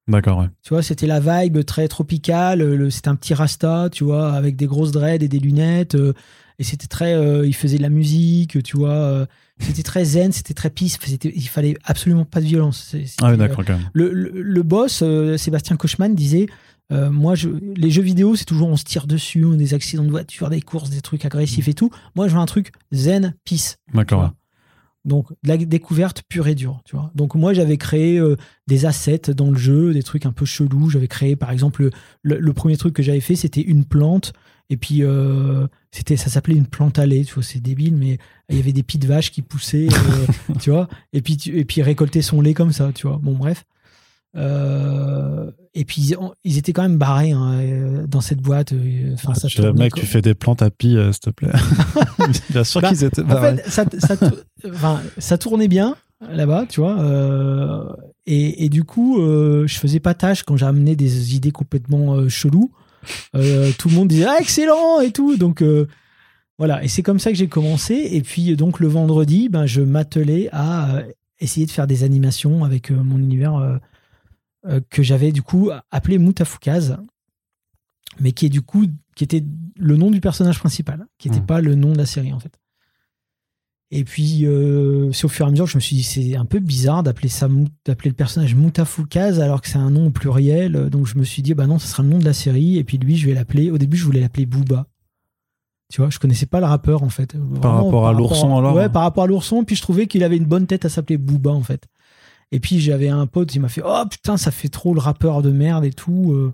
D'accord, ouais. Tu vois, c'était la vibe très tropicale. le- C'était un petit Rasta, tu vois, avec des grosses dreads et des lunettes. euh, et c'était très. euh, il faisait de la musique, tu vois. Euh, c'était très zen, c'était très peace. Il fallait absolument pas de violence. Ah oui, d'accord, quand même. le, le- le boss, euh, Sébastien Kochman, disait euh, Moi, je, les jeux vidéo, c'est toujours on se tire dessus, on a des accidents de voiture, des courses, des trucs agressifs et tout. Moi, je veux un truc zen, peace. D'accord. Donc, de la découverte pure et dure, tu vois. Donc, moi, j'avais créé euh, des assets dans le jeu, des trucs un peu chelous. J'avais créé, par exemple, le, le premier truc que j'avais fait, c'était une plante. Et puis, euh, c'était, ça s'appelait une plante allée, tu vois, c'est débile, mais il y avait des pieds de vaches qui poussaient, euh, <laughs> tu vois. Et puis, tu- et puis, récolter son lait comme ça, tu vois. Bon, bref. Euh, et puis, ils, ils étaient quand même barrés hein, dans cette boîte. Enfin, ça Je dirais, tournait, mec, tu fais des plantes à pie, euh, s'il te plaît. <laughs> <laughs> Bien sûr Bah, qu'ils étaient En barrés. fait, ça, ça, enfin, ça tournait bien là-bas, tu vois. et, et du coup, je faisais pas tâche quand j'ai amené des idées complètement cheloues. Euh, tout le monde disait ah, excellent et tout. Donc euh, voilà. Et c'est comme ça que j'ai commencé. Et puis donc le vendredi, ben je m'attelais à euh, essayer de faire des animations avec mon univers que j'avais du coup appelé Moutafoukaz, mais qui est du coup qui était le nom du personnage principal, qui n'était Mhm. pas le nom de la série en fait. Et puis, euh, au fur et à mesure que je me suis dit, c'est un peu bizarre d'appeler ça, d'appeler le personnage Moutafoukaz alors que c'est un nom au pluriel. Donc, je me suis dit, bah non, ce sera le nom de la série. Et puis, lui, je vais l'appeler. Au début, je voulais l'appeler Booba. Tu vois, je connaissais pas le rappeur en fait. Vraiment, rapport à l'ourson, alors Ouais, par rapport à l'ourson. Puis, je trouvais qu'il avait une bonne tête à s'appeler Booba en fait. Et puis, j'avais un pote, il m'a fait, oh putain, ça fait trop le rappeur de merde et tout. Euh,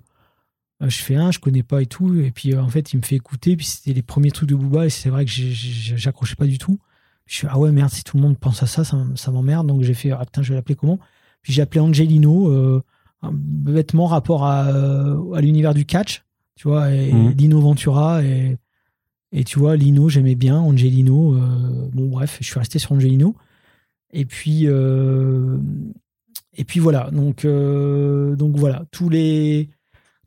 euh, je fais un, je connais pas et tout. Et puis, euh, en fait, il me fait écouter. Puis, c'était les premiers trucs de Booba. Et c'est vrai que j'accrochais pas du tout. Je suis ah ouais merde si tout le monde pense à ça ça, m'emmerde donc j'ai fait ah putain je vais l'appeler comment? Puis j'ai appelé Angelino euh, un bêtement rapport à, euh, à l'univers du catch tu vois et Mhm. Lino Ventura et et tu vois Lino j'aimais bien Angelino euh, bon bref je suis resté sur Angelino et puis euh, et puis voilà donc donc voilà tous les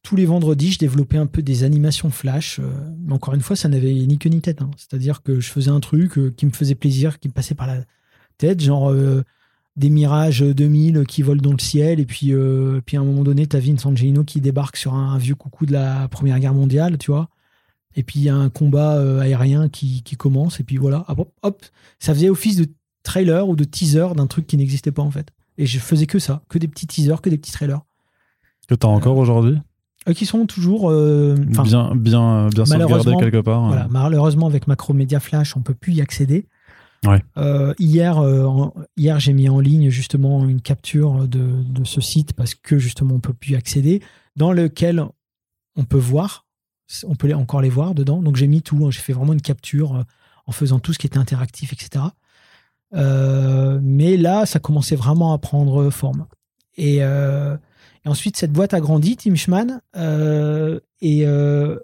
tous les vendredis, je développais un peu des animations flash. euh, mais encore une fois, ça n'avait ni queue ni tête. hein. C'est-à-dire que je faisais un truc euh, qui me faisait plaisir, qui me passait par la tête, genre euh, des Mirages 2000 qui volent dans le ciel. Et puis, puis à un moment donné, t'as Vince Angelino qui débarque sur un, vieux coucou de la Première Guerre mondiale, tu vois. Et puis, il y a un combat aérien qui, commence. Et puis voilà, hop, hop, ça faisait office de trailer ou de teaser d'un truc qui n'existait pas en fait. Et je faisais que ça, que des petits teasers, que des petits trailers. Que t'as encore aujourd'hui? Qui sont toujours. euh, Bien, bien, bien sauvegardé malheureusement, quelque part. hein. Voilà, malheureusement, avec Macromedia Flash, on peut plus y accéder. Ouais. Euh, hier, euh, hier j'ai mis en ligne justement une capture de, de ce site parce que justement on peut plus y accéder, dans lequel on peut voir, on peut encore les voir dedans. Donc j'ai mis tout, hein, j'ai fait vraiment une capture euh, en faisant tout ce qui était interactif, etc. Euh, mais là, ça commençait vraiment à prendre forme. Et, euh, ensuite, cette boîte a grandi, Team Schman, euh, et, euh,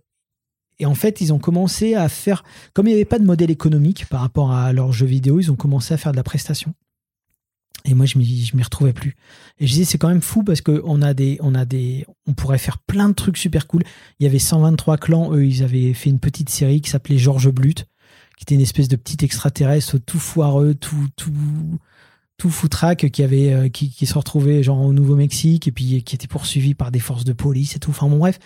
et en fait, ils ont commencé à faire, comme il n'y avait pas de modèle économique par rapport à leurs jeux vidéo, ils ont commencé à faire de la prestation. Et moi, je je m'y retrouvais plus. Et je disais, c'est quand même fou parce que on a a des, on pourrait faire plein de trucs super cool. Il y avait 123 clans, eux, ils avaient fait une petite série qui s'appelait Georges Blut, qui était une espèce de petit extraterrestre tout foireux, tout, tout, tout qui avait, euh, qui, se retrouvait genre au Nouveau-Mexique et puis qui était poursuivi par des forces de police et tout. Enfin bon, bref,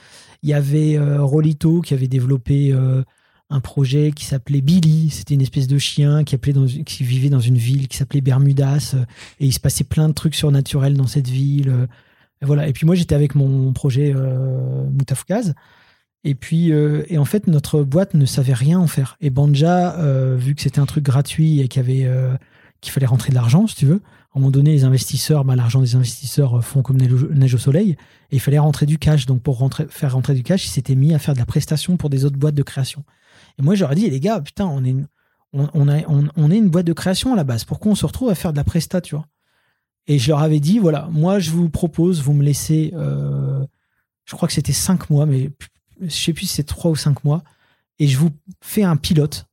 il y avait euh, Rolito qui avait développé euh, un projet qui s'appelait Billy. C'était une espèce de chien qui, appelait dans, qui vivait dans une ville qui s'appelait Bermudas. et il se passait plein de trucs surnaturels dans cette ville. voilà. Et puis moi, j'étais avec mon projet euh. Et puis, et en fait, notre boîte ne savait rien en faire. Et Banja, vu que c'était un truc gratuit et qu'il y avait, qu'il fallait rentrer de l'argent, si tu veux, à un moment donné, les investisseurs, bah, l'argent des investisseurs font comme neige au- soleil. Et il fallait rentrer du cash. Donc, pour faire rentrer du cash, il s'était mis à faire de la prestation pour des autres boîtes de création. Et moi, j'aurais dit, les gars, putain, on est, une, boîte de création à la base. Pourquoi on se retrouve à faire de la presta, Et je leur avais dit, voilà, moi, je vous propose, vous me laissez, euh, je crois que c'était cinq mois, mais je sais plus si c'est trois ou cinq mois, et je vous fais un pilote.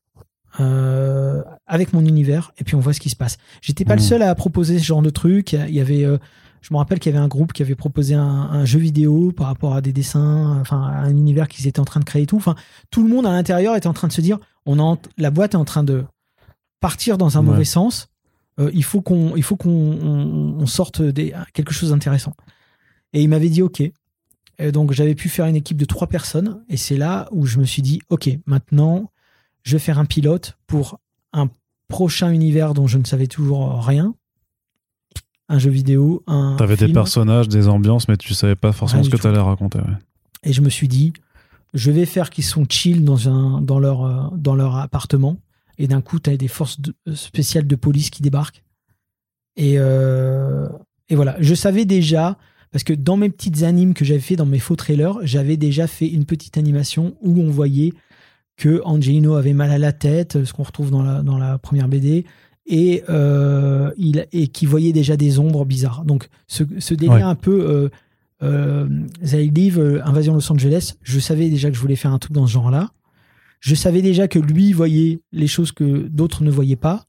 Euh, avec mon univers et puis on voit ce qui se passe. J'étais pas Mmh. le seul à proposer ce genre de truc. Il y avait, euh, je me rappelle qu'il y avait un groupe qui avait proposé un, un jeu vidéo par rapport à des dessins, enfin à un univers qu'ils étaient en train de créer et tout. Enfin, tout le monde à l'intérieur était en train de se dire, on en, la boîte est en train de partir dans un Ouais. mauvais sens. Euh, il faut qu'on, il faut qu'on on- on sorte des, quelque chose d'intéressant. Et il m'avait dit OK. Et donc j'avais pu faire une équipe de trois personnes et c'est là où je me suis dit OK, maintenant je vais faire un pilote pour un prochain univers dont je ne savais toujours rien. Un jeu vidéo, un T'avais des personnages, des ambiances, mais tu savais pas forcément ce que t'allais raconter. ouais. Et je me suis dit, je vais faire qu'ils sont chill dans, un, dans, leur, euh, dans leur appartement et d'un coup, tu as des forces de- spéciales de police qui débarquent. Et, euh, et voilà, je savais déjà, parce que dans mes petites animes que j'avais fait dans mes faux trailers, j'avais déjà fait une petite animation où on voyait que Angelino avait mal à la tête, ce qu'on retrouve dans la, dans la première BD, et, euh, il, et qui voyait déjà des ombres bizarres. Donc ce, ce délire Ouais. un peu euh, euh, Live, euh, Invasion Los Angeles, je savais déjà que je voulais faire un truc dans ce genre-là. Je savais déjà que lui voyait les choses que d'autres ne voyaient pas.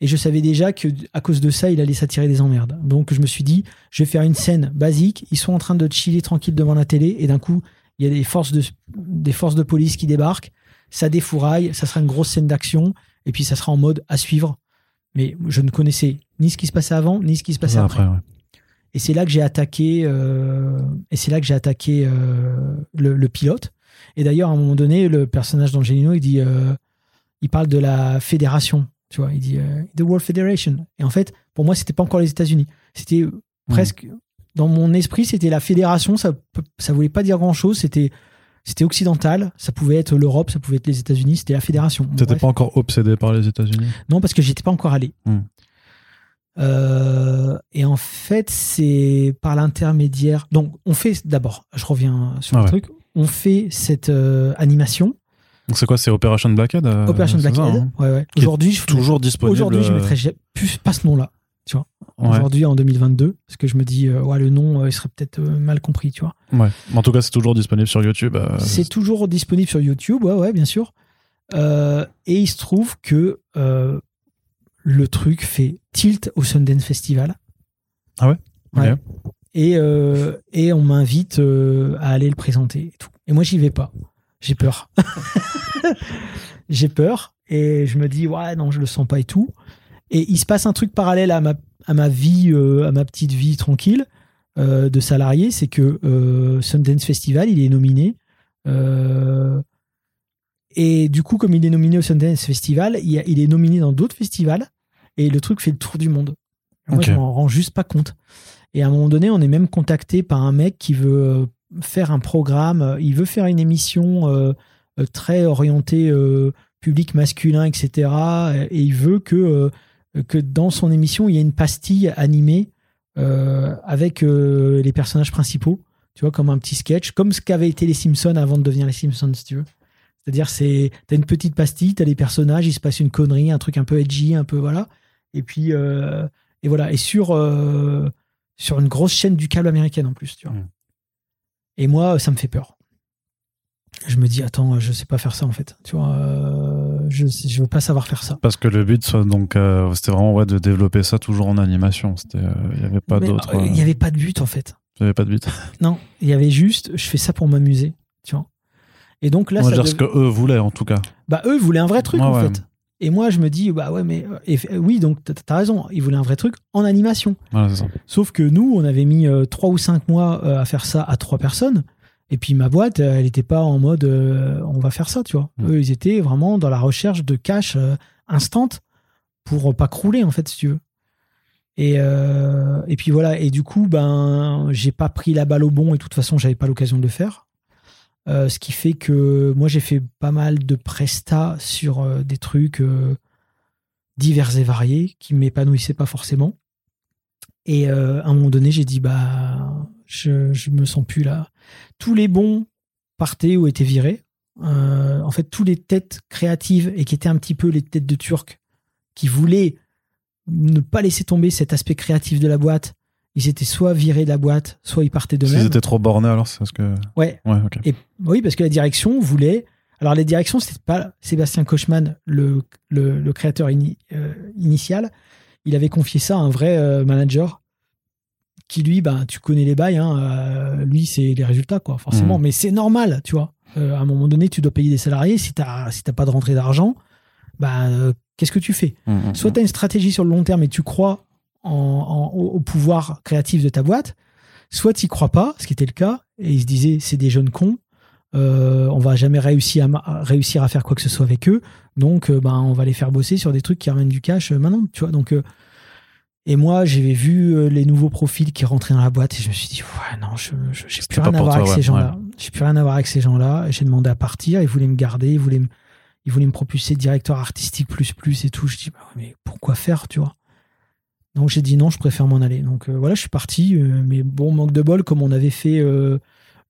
Et je savais déjà que à cause de ça, il allait s'attirer des emmerdes. Donc je me suis dit, je vais faire une scène basique. Ils sont en train de chiller tranquille devant la télé, et d'un coup, il y a des forces de, des forces de police qui débarquent. Ça défouraille, ça sera une grosse scène d'action, et puis ça sera en mode à suivre. Mais je ne connaissais ni ce qui se passait avant, ni ce qui se passait après. après, ouais. Et c'est là que j'ai attaqué, euh, et c'est là que j'ai attaqué euh, le, le pilote. Et d'ailleurs, à un moment donné, le personnage d'Angelino, il dit, euh, il parle de la fédération. Tu vois, il dit The World Federation. Et en fait, pour moi, c'était pas encore les États-Unis. C'était presque dans mon esprit, c'était la fédération. Ça, ça voulait pas dire grand-chose. C'était, c'était occidental. Ça pouvait être l'Europe, ça pouvait être les États-Unis. C'était la fédération. Bon, T'étais pas encore obsédé par les États-Unis Non, parce que j'étais pas encore allé. Hmm. Euh, et en fait, c'est par l'intermédiaire. Donc, on fait d'abord, je reviens sur Ah le ouais. truc, on fait cette euh, animation, Donc c'est quoi C'est Operation Blackhead euh, ça, Blackhead. hein ouais, ouais. Aujourd'hui, je, Toujours disponible. aujourd'hui, je euh, mettrais ja- plus pas ce nom-là. Ouais. Aujourd'hui, en 2022, parce que je me dis, euh, ouais, le nom, euh, il serait peut-être euh, mal compris, tu vois. Ouais. En tout cas, c'est toujours disponible sur YouTube. C'est toujours disponible sur YouTube, ouais, ouais, bien sûr. Et il se trouve que le truc fait tilt au Sundance Festival. Ah ouais? Ouais. Et, et on m'invite à aller le présenter et tout. Et moi, j'y vais pas. J'ai peur. <laughs> J'ai peur. Et je me dis, ouais, non, je le sens pas et tout. Et il se passe un truc parallèle à ma, à ma vie, euh, à ma petite vie tranquille euh, de salarié. C'est que euh, Sundance Festival, il est nominé. Et du coup, comme il est nominé au Sundance Festival, il, y a- il est nominé dans d'autres festivals. Et le truc fait le tour du monde. Moi, je m'en rends juste pas compte. Et à un moment donné, on est même contacté par un mec qui veut faire un programme. Il veut faire une émission très orientée public masculin, etc. Et il veut que, que dans son émission, il y ait une pastille animée euh, avec euh, les personnages principaux. Tu vois, comme un petit sketch, comme ce qu'avaient été les Simpsons avant de devenir les Simpsons, si tu veux. C'est-à-dire, c'est, t'as une petite pastille, t'as les personnages, il se passe une connerie, un truc un peu edgy, un peu voilà. Et puis, euh, et voilà. Et sur, sur une grosse chaîne du câble américaine en plus, tu vois. Mm. Et moi, ça me fait peur. Je me dis, attends, je sais pas faire ça en fait. Tu vois, je, je veux pas savoir faire ça. Parce que le but, donc, euh, c'était vraiment ouais, de développer ça toujours en animation. Euh, il y avait pas d'autre. euh, Il n'y avait pas de but en fait. il y avait pas de but. <laughs> Non, il y avait juste, je fais ça pour m'amuser, tu vois. Et donc là, je veux dire dev- ce que eux voulaient en tout cas. bah eux voulaient un vrai truc en ouais. fait. Et moi, je me dis, bah ouais, mais et- oui, donc t'as- raison, ils voulaient un vrai truc en animation. Voilà, c'est ça. Sauf que nous, on avait mis euh, trois ou cinq mois euh, à faire ça à trois personnes. Et puis ma boîte, euh, elle n'était pas en mode euh, on va faire ça, tu vois. Mm. Eux, ils étaient vraiment dans la recherche de cash euh, instant pour pas crouler, en fait, si tu veux. Et, euh, et puis voilà. Et du coup, ben, j'ai pas pris la balle au bon et de toute façon, j'avais pas l'occasion de le faire. Ce qui fait que moi, j'ai fait pas mal de prestats sur des trucs divers et variés qui m'épanouissaient pas forcément. Et à un moment donné, j'ai dit bah je, je me sens plus là. Tous les bons partaient ou étaient virés. Euh, en fait, tous les têtes créatives et qui étaient un petit peu les têtes de Turcs qui voulaient ne pas laisser tomber cet aspect créatif de la boîte, ils étaient soit virés de la boîte, soit ils partaient de même. étaient trop bornés, alors c'est parce que. Ouais, Ouais, et oui, parce que la direction voulait. Alors, la direction, c'était pas Sébastien Kochman, le, le, le créateur ini- euh, initial. Il avait confié ça à un vrai euh, manager qui, lui, ben, tu connais les bails. Hein, euh, lui, c'est les résultats, quoi, forcément. Mhm. Mais c'est normal, tu vois. Euh, à un moment donné, tu dois payer des salariés. Si si t'as pas de rentrée d'argent, ben, euh, qu'est-ce que tu fais Mm, mm, Soit tu as une stratégie sur le long terme et tu crois en, en- au, au pouvoir créatif de ta boîte, soit tu crois pas, ce qui était le cas, et ils se disaient c'est des jeunes cons, on va jamais réussir à, réussir à faire quoi que ce soit avec eux, donc ben on va les faire bosser sur des trucs qui ramènent du cash maintenant, tu vois. Donc et moi j'avais vu euh, les nouveaux profils qui rentraient dans la boîte et je me suis dit ouais non je C'était plus rien à voir avec ces gens-là, j'ai plus rien à voir avec ces gens-là. J'ai demandé à partir, ils voulaient me garder, ils voulaient me ils voulaient me propulser directeur artistique plus plus et tout. Je dis, bah, mais pourquoi faire, tu vois? Donc j'ai dit non, je préfère m'en aller. Donc euh, voilà, je suis parti. euh, mais bon, manque de bol, comme on avait fait euh,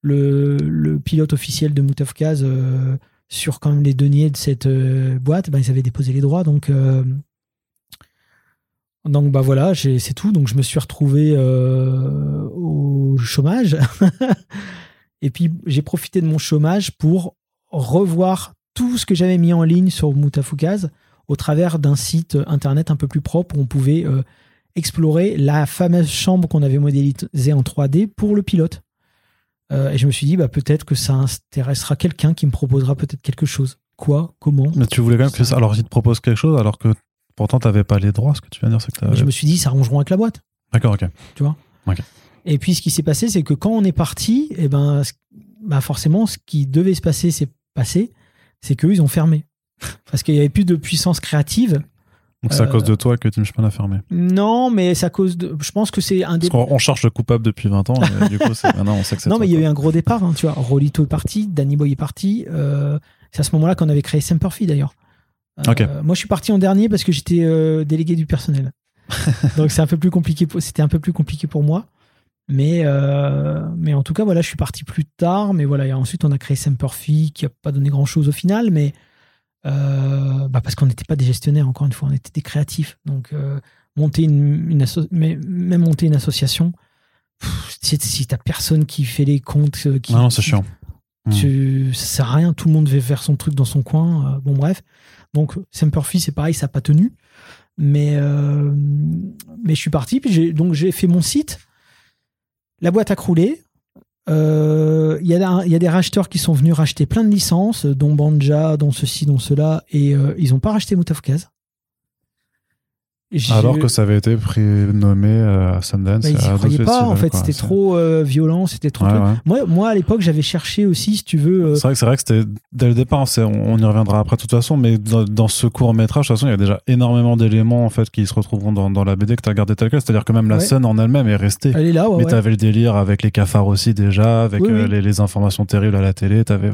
le, le pilote officiel de Moutafkaz sur quand même les deniers de cette boîte, ben, ils avaient déposé les droits. Donc, donc bah voilà, c'est tout. Donc je me suis retrouvé euh, au chômage. <laughs> et puis j'ai profité de mon chômage pour revoir tout ce que j'avais mis en ligne sur Moutafukaz au travers d'un site internet un peu plus propre où on pouvait euh, explorer la fameuse chambre qu'on avait modélisée en 3D pour le pilote. Euh, et je me suis dit, bah, peut-être que ça intéressera quelqu'un qui me proposera peut-être quelque chose. Quoi? Comment? Mais tu voulais quand même que ça. Alors, il te propose quelque chose alors que pourtant, t'avais pas les droits. Ce que tu viens de dire, c'est que Je me suis dit, ça arrangeront avec la boîte. D'accord, ok. Et puis ce qui s'est passé, c'est que quand on est parti, et ben, bah, forcément, ce qui devait se passer s'est passé, c'est qu'eux, ils ont fermé. Parce qu'il n'y avait plus de puissance créative. Donc, c'est à Euh, cause de toi que Team Span a fermé. Non, mais c'est à cause de. Je pense que c'est un des. Parce qu'on on cherche le coupable depuis 20 ans. Et du coup, c'est- maintenant, on sait que c'est Non, mais il y a eu un gros départ. hein, tu vois, Rolito est parti, Danny Boy est parti. euh, c'est à ce moment-là qu'on avait créé Semperfi d'ailleurs. Euh. Moi, je suis parti en dernier parce que j'étais euh, délégué du personnel. <laughs> Donc c'est un peu plus compliqué. C'était un peu plus compliqué pour moi. Mais, euh, mais en tout cas, voilà, je suis parti plus tard. Mais voilà, et ensuite, on a créé Semperfi qui a pas donné grand-chose au final. Mais euh, bah parce qu'on n'était pas des gestionnaires, encore une fois, on était des créatifs. Donc euh, monter une, même monter une association, pff, si, t'as personne qui fait les comptes, qui, Non, non, c'est chiant. Tu, ça sert à rien, tout le monde veut faire son truc dans son coin. bon, bref. Donc, Semperfi, c'est pareil, ça n'a pas tenu. Mais, euh, mais je suis parti, puis donc j'ai fait mon site. La boîte a croulé. Euh, Il y, a un- il y a des racheteurs qui sont venus racheter plein de licences, dont Banja, dont ceci, dont cela, et euh, ils n'ont pas racheté Moutafkaz. Alors que ça avait été prénommé euh, à Sundance. bah, ils à croyaient pas, en fait, c'était trop euh, violent, c'était trop. Ouais, truc. ouais. Moi, moi, à l'époque, j'avais cherché aussi, si tu veux. euh, C'est vrai que c'est vrai que c'était dès le départ. On, on y reviendra après de toute façon, mais dans, dans ce court métrage, de toute façon, il y a déjà énormément d'éléments en fait qui se retrouveront dans, dans la BD que tu as gardé tel quel. C'est-à-dire que même la Ouais. scène en elle-même est restée. elle est là, ouais, mais ouais. t'avais le délire avec les cafards aussi déjà, avec Oui, euh, oui. Les, les informations terribles à la télé. T'avais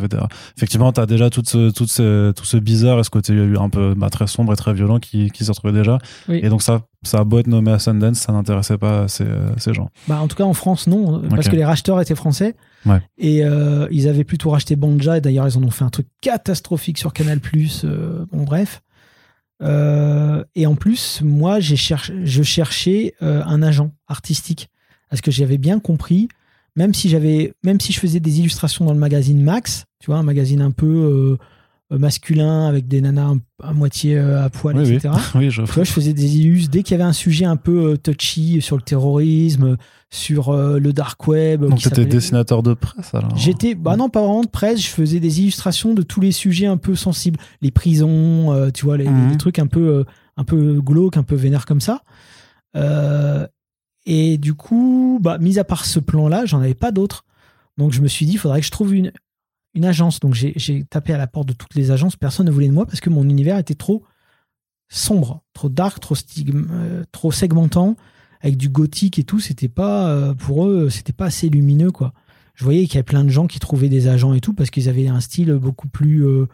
effectivement t'as déjà tout ce, tout ce tout ce bizarre et ce côté un peu bah, très sombre et très violent qui, qui se retrouvait déjà. Oui. Et donc ça ça a beau être nommé à Sundance, ça n'intéressait pas ces, euh, ces gens. Bah, en tout cas, en France, non, parce que les racheteurs étaient français. Ouais. Et euh, ils avaient plutôt racheté Banja, et d'ailleurs, ils en ont fait un truc catastrophique sur Canal. euh, bon, bref. Euh, et en plus, moi, j'ai je cherchais un agent artistique. Parce que j'avais bien compris, même si, j'avais, même si je faisais des illustrations dans le magazine Max, tu vois, un magazine un peu masculin avec des nanas à moitié euh, à poil, Oui, etc. <laughs> oui, je Tu vois, je faisais des illus dès qu'il y avait un sujet un peu euh, touchy sur le terrorisme, sur euh, le dark web. donc t'étais dessinateur de presse alors? J'étais, bah non, pas vraiment de presse, je faisais des illustrations de tous les sujets un peu sensibles, les prisons, euh, tu vois, les, Mhm. les trucs un peu, euh, un peu glauques, un peu vénères comme ça. Euh, et du coup, bah, mis à part ce plan-là, j'en avais pas d'autres. Donc je me suis dit, il faudrait que je trouve une, une agence. Donc j'ai tapé à la porte de toutes les agences, personne ne voulait de moi parce que mon univers était trop sombre, trop dark, trop, stigme, euh, trop segmentant, avec du gothique et tout. C'était pas, euh, pour eux, c'était pas assez lumineux, quoi je voyais qu'il y avait plein de gens qui trouvaient des agents et tout parce qu'ils avaient un style beaucoup plus euh,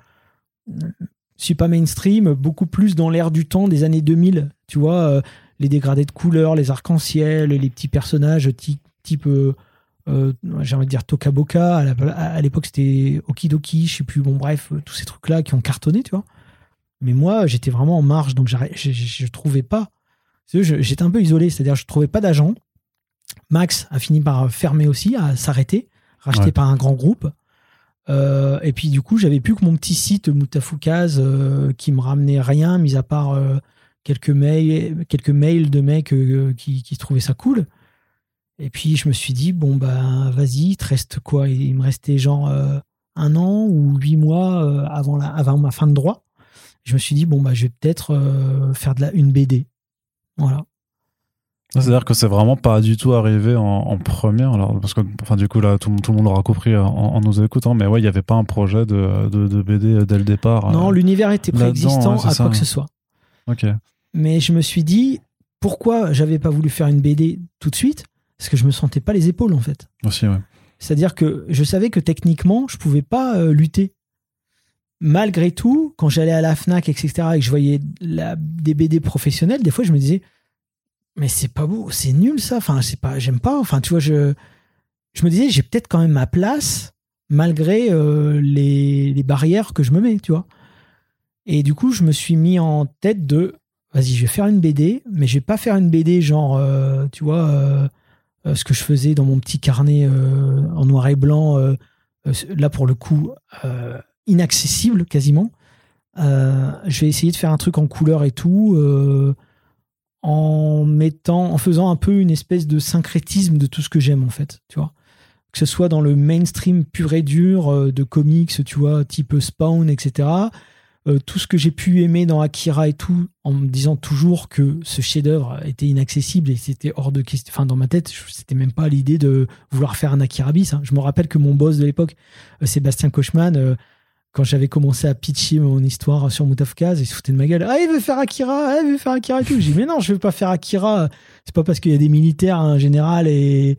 je suis pas mainstream beaucoup plus dans l'air du temps des années 2000 tu vois euh, les dégradés de couleurs les arcs-en-ciel les petits personnages type euh, j'ai envie de dire Tokaboka à la- à l'époque c'était Okidoki je sais plus bon bref euh, tous ces trucs là qui ont cartonné tu vois mais moi j'étais vraiment en marge donc je, trouvais pas j'étais un peu isolé c'est-à-dire je trouvais pas d'agent Max a fini par fermer aussi, à s'arrêter, racheté Ouais. par un grand groupe. Euh, et puis du coup, j'avais plus que mon petit site Moutafukaz euh, qui me ramenait rien, mis à part quelques mails, quelques mails de mecs qui, qui trouvaient ça cool. Et puis je me suis dit bon bah vas-y, il te reste quoi? Il me restait genre euh, un an ou huit mois euh, avant la, avant ma fin de droit. Je me suis dit bon bah je vais peut-être euh, faire de la une BD. Voilà. C'est-à-dire que c'est vraiment pas du tout arrivé en, en première, alors parce que enfin du coup là tout, tout le monde l'aura compris en, en nous écoutant, mais ouais il y avait pas un projet de, de, de BD dès le départ. Non, l'univers était préexistant ouais, à ça. quoi que ce soit. Ok. Mais je me suis dit, pourquoi j'avais pas voulu faire une BD tout de suite? Parce que je me sentais pas les épaules en fait. Aussi ouais. C'est-à-dire que je savais que techniquement, je pouvais pas euh, lutter. malgré tout, quand j'allais à la Fnac, etc., et que je voyais la, des BD professionnels, des fois, je me disais, mais c'est pas beau, c'est nul ça. Enfin, c'est pas, j'aime pas. Enfin, tu vois, je, je me disais, j'ai peut-être quand même ma place malgré euh, les, les, barrières que je me mets, tu vois. Et du coup, je me suis mis en tête de, vas-y, je vais faire une BD, mais je vais pas faire une BD genre, euh, tu vois, ce que je faisais dans mon petit carnet en noir et blanc, là pour le coup, inaccessible quasiment. je vais essayer de faire un truc en couleur et tout en mettant, en faisant un peu une espèce de syncrétisme de tout ce que j'aime en fait, tu vois. Que ce soit dans le mainstream pur et dur euh, de comics, tu vois, type Spawn, etc. Euh, tout ce que j'ai pu aimer dans Akira et tout, en me disant toujours que ce chef-d'œuvre était inaccessible et c'était hors de question. Enfin, dans ma tête, c'était même pas l'idée de vouloir faire un Akira bis. Hein. Je me rappelle que mon boss de l'époque, euh, Sébastien Kochman, quand j'avais commencé à pitcher mon histoire sur Moutafkaz, il se foutait de ma gueule. Ah, il veut faire Akira, ah, il veut faire Akira et tout. J'ai dit, mais non, je veux pas faire Akira. C'est pas parce qu'il y a des militaires en général et,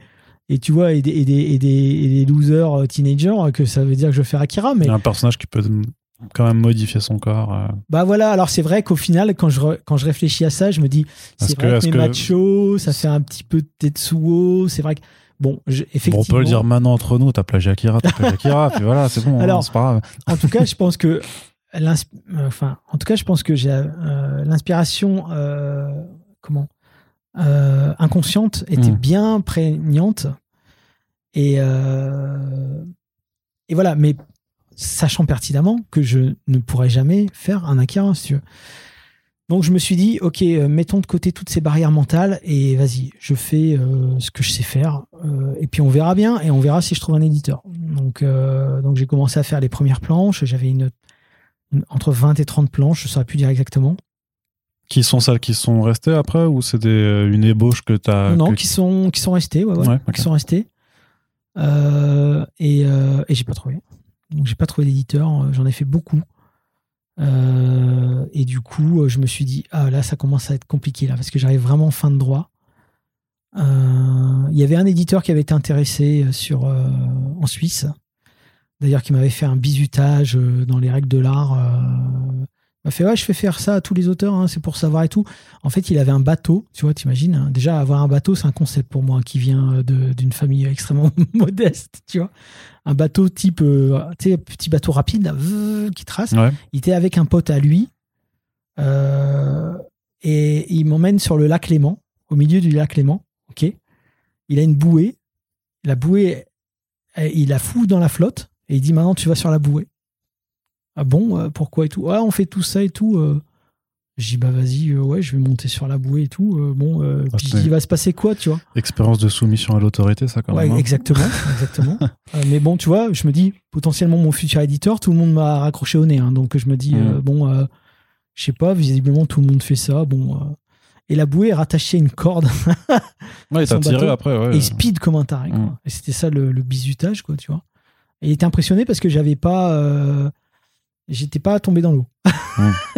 et tu vois, et des, et des, et des, losers euh, teenagers que ça veut dire que je veux faire Akira. Mais... Un personnage qui peut quand même modifier son corps. Euh. Bah voilà, alors c'est vrai qu'au final, quand je, quand je réfléchis à ça, je me dis, c'est vrai que, mes machos, ça fait un petit peu de Tetsuo, c'est vrai que Bon, effectivement. on peut le dire maintenant entre nous, t'as plagié Akira, t'as plagié Akira, puis voilà, c'est bon, hein, c'est pas grave. En tout cas, je pense que enfin, en tout cas, je pense que j'ai euh, l'inspiration, euh, comment, inconsciente était hmm. bien prégnante et et voilà, mais sachant pertinemment que je ne pourrais jamais faire un Akira, si tu veux. Donc je me suis dit, ok, euh, mettons de côté toutes ces barrières mentales et vas-y, je fais euh, ce que je sais faire. Euh, et puis on verra bien et on verra si je trouve un éditeur. Donc, donc j'ai commencé à faire les premières planches. J'avais une, entre 20 et 30 planches, je ne saurais plus dire exactement. Qui sont celles qui sont restées après ou c'est une ébauche que tu as Non, qui, sont, qui sont restées, ouais, ouais, qui sont restées. et, et j'ai pas trouvé. Donc j'ai pas trouvé d'éditeur. J'en ai fait beaucoup. Euh, et du coup, je me suis dit, ah là, ça commence à être compliqué là, parce que j'arrive vraiment en fin de droit. Euh, il y avait un éditeur qui avait été intéressé euh, sur, en Suisse, d'ailleurs qui m'avait fait un bizutage dans les règles de l'art m'a fait ouais je fais faire ça à tous les auteurs hein, c'est pour savoir et tout. En fait il avait un bateau tu vois t'imagines hein. déjà avoir un bateau c'est un concept pour moi qui vient euh, d'une famille extrêmement <laughs> modeste tu vois. Un bateau type euh, tu sais petit bateau rapide qui trace. Il était avec un pote à lui euh, et il m'emmène sur le lac Léman au milieu du lac Léman ok. Il a une bouée. La bouée il la fout dans la flotte et il dit maintenant tu vas sur la bouée ah bon, euh, pourquoi et tout? Ah, on fait tout ça et tout. Euh. J'ai dit, bah vas-y, euh, ouais, je vais monter sur la bouée et tout. bon, ah, puis il va se passer quoi, tu vois? Expérience de soumission à l'autorité, ça, quand même. Hein. exactement, exactement. <laughs> mais bon, tu vois, je me dis, potentiellement, mon futur éditeur, tout le monde m'a raccroché au nez. Hein. donc, je me dis, mm. bon, je sais pas, visiblement, tout le monde fait ça. Bon. et la bouée est rattachée à une corde. ouais, t'as tiré après, ouais. Et speed comme un taré, mm. Et c'était ça le, le, bisutage, quoi, tu vois. Et il était impressionné parce que j'avais pas j'étais pas tombé dans l'eau. <laughs>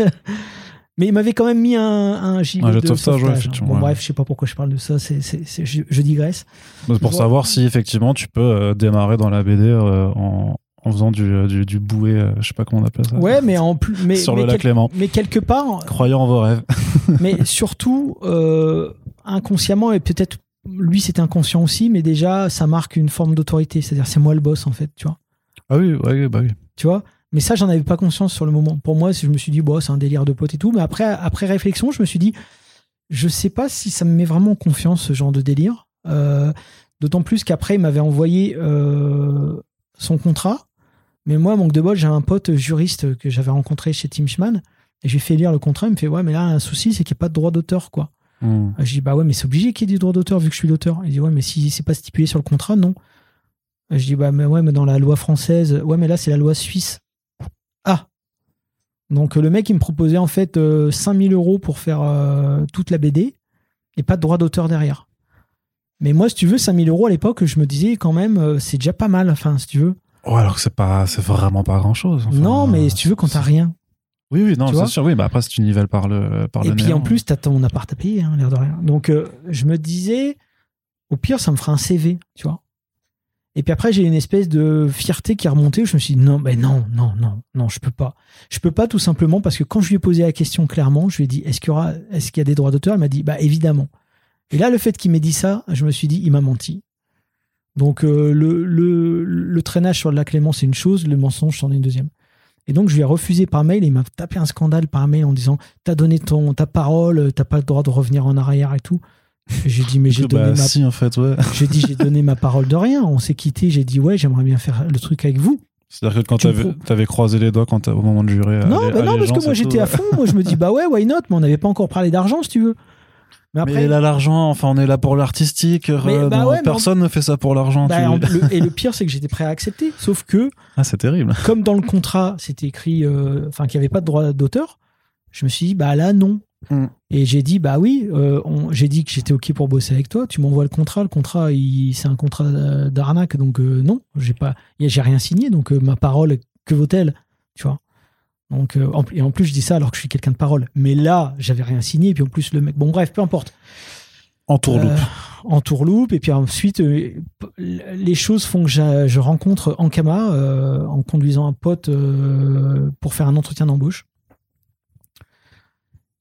Mais il m'avait quand même mis un, un gilet de, sauvetage. Hein. bon, bref, je sais pas pourquoi je parle de ça, c'est, je, digresse. C'est pour savoir si effectivement tu peux euh, démarrer dans la BD euh, en, en, faisant du, euh, du, du bouet, je sais pas comment on appelle ça. Ouais, mais en plus. Mais, Sur le lac Clément. Mais quelque part. Croyant en vos rêves. <laughs> mais surtout, inconsciemment, et peut-être lui c'est inconscient aussi, mais déjà ça marque une forme d'autorité. C'est-à-dire, c'est moi le boss en fait, tu vois. Ah oui, ouais, bah oui. Tu vois? Mais ça, j'en avais pas conscience sur le moment. Pour moi, je me suis dit, bon, c'est un délire de pote et tout. Mais après, après réflexion, je me suis dit, je sais pas si ça me met vraiment en confiance, ce genre de délire. Euh, d'autant plus qu'après, il m'avait envoyé euh, son contrat. Mais moi, manque de bol, j'ai un pote juriste que j'avais rencontré chez Tim Schman. Et j'ai fait lire le contrat. Il me fait, ouais, mais là, un souci, c'est qu'il n'y a pas de droit d'auteur, quoi. Hmm. Je dis, bah ouais, mais c'est obligé qu'il y ait du droit d'auteur vu que je suis l'auteur. Il dit, ouais, mais si c'est pas stipulé sur le contrat, non. Je dis, bah, mais ouais, mais dans la loi française, ouais, mais là, c'est la loi suisse. Donc le mec, il me proposait en fait 5000 euh, euros pour faire euh, toute la BD et pas de droit d'auteur derrière. Mais moi, si tu veux, 5000 euros à l'époque, je me disais quand même, euh, c'est déjà pas mal, enfin, si tu veux. Ouais, alors que c'est pas, c'est vraiment pas grand chose. non, mais si tu veux, quand t'as rien. Oui, oui, non, c'est sûr, oui, bah après, si tu nivelles par le, par Et puis en plus, t'as ton appart à payer, hein, l'air de rien. Donc, je me disais, au pire, ça me fera un CV, tu vois. Et puis après, j'ai une espèce de fierté qui est remontée. Où je me suis dit non, mais non, non, non, non, je peux pas. Je peux pas tout simplement parce que quand je lui ai posé la question clairement, je lui ai dit est-ce qu'il y a des droits d'auteur? Il m'a dit bah évidemment. Et là, le fait qu'il m'ait dit ça, je me suis dit il m'a menti. Donc euh, le, le, le traînage sur la clémence c'est une chose, le mensonge c'en est une deuxième. Et donc je lui ai refusé par mail et il m'a tapé un scandale par mail en disant t'as donné ton ta parole, t'as pas le droit de revenir en arrière et tout. J'ai dit mais j'ai donné Bah, ma si, en fait, ouais. <laughs> j'ai dit j'ai donné ma parole de rien. On s'est quitté. J'ai dit ouais j'aimerais bien faire le truc avec vous. C'est-à-dire que quand t'avais pro- avais croisé les doigts quand au moment de jurer. non bah non parce que moi j'étais à fond. Moi je me dis bah ouais why not? Mais on n'avait pas encore parlé d'argent si tu veux. Mais après Mais là, l'argent, enfin, on est là pour l'artistique. Euh, bah ouais, personne ne fait ça pour l'argent. bah, tu- et le pire c'est que j'étais prêt à accepter. Sauf que <laughs> Ah, c'est terrible. comme dans le contrat c'était écrit euh, qu'il n'y avait pas de droit d'auteur, je me suis dit bah là non. Mm. Et j'ai dit bah oui, euh, j'ai dit que j'étais ok pour bosser avec toi. Tu m'envoies le contrat. Le contrat, c'est un contrat d'arnaque, donc euh, non, j'ai pas, j'ai rien signé. Donc euh, ma parole, que vaut-elle, tu vois Donc en, et en plus je dis ça alors que je suis quelqu'un de parole. Mais là, j'avais rien signé. Et puis en plus le mec, bon bref, peu importe. En tourloupe. En tourloupe. Et puis ensuite, les choses font que je rencontre Ankama en conduisant un pote pour faire un entretien d'embauche.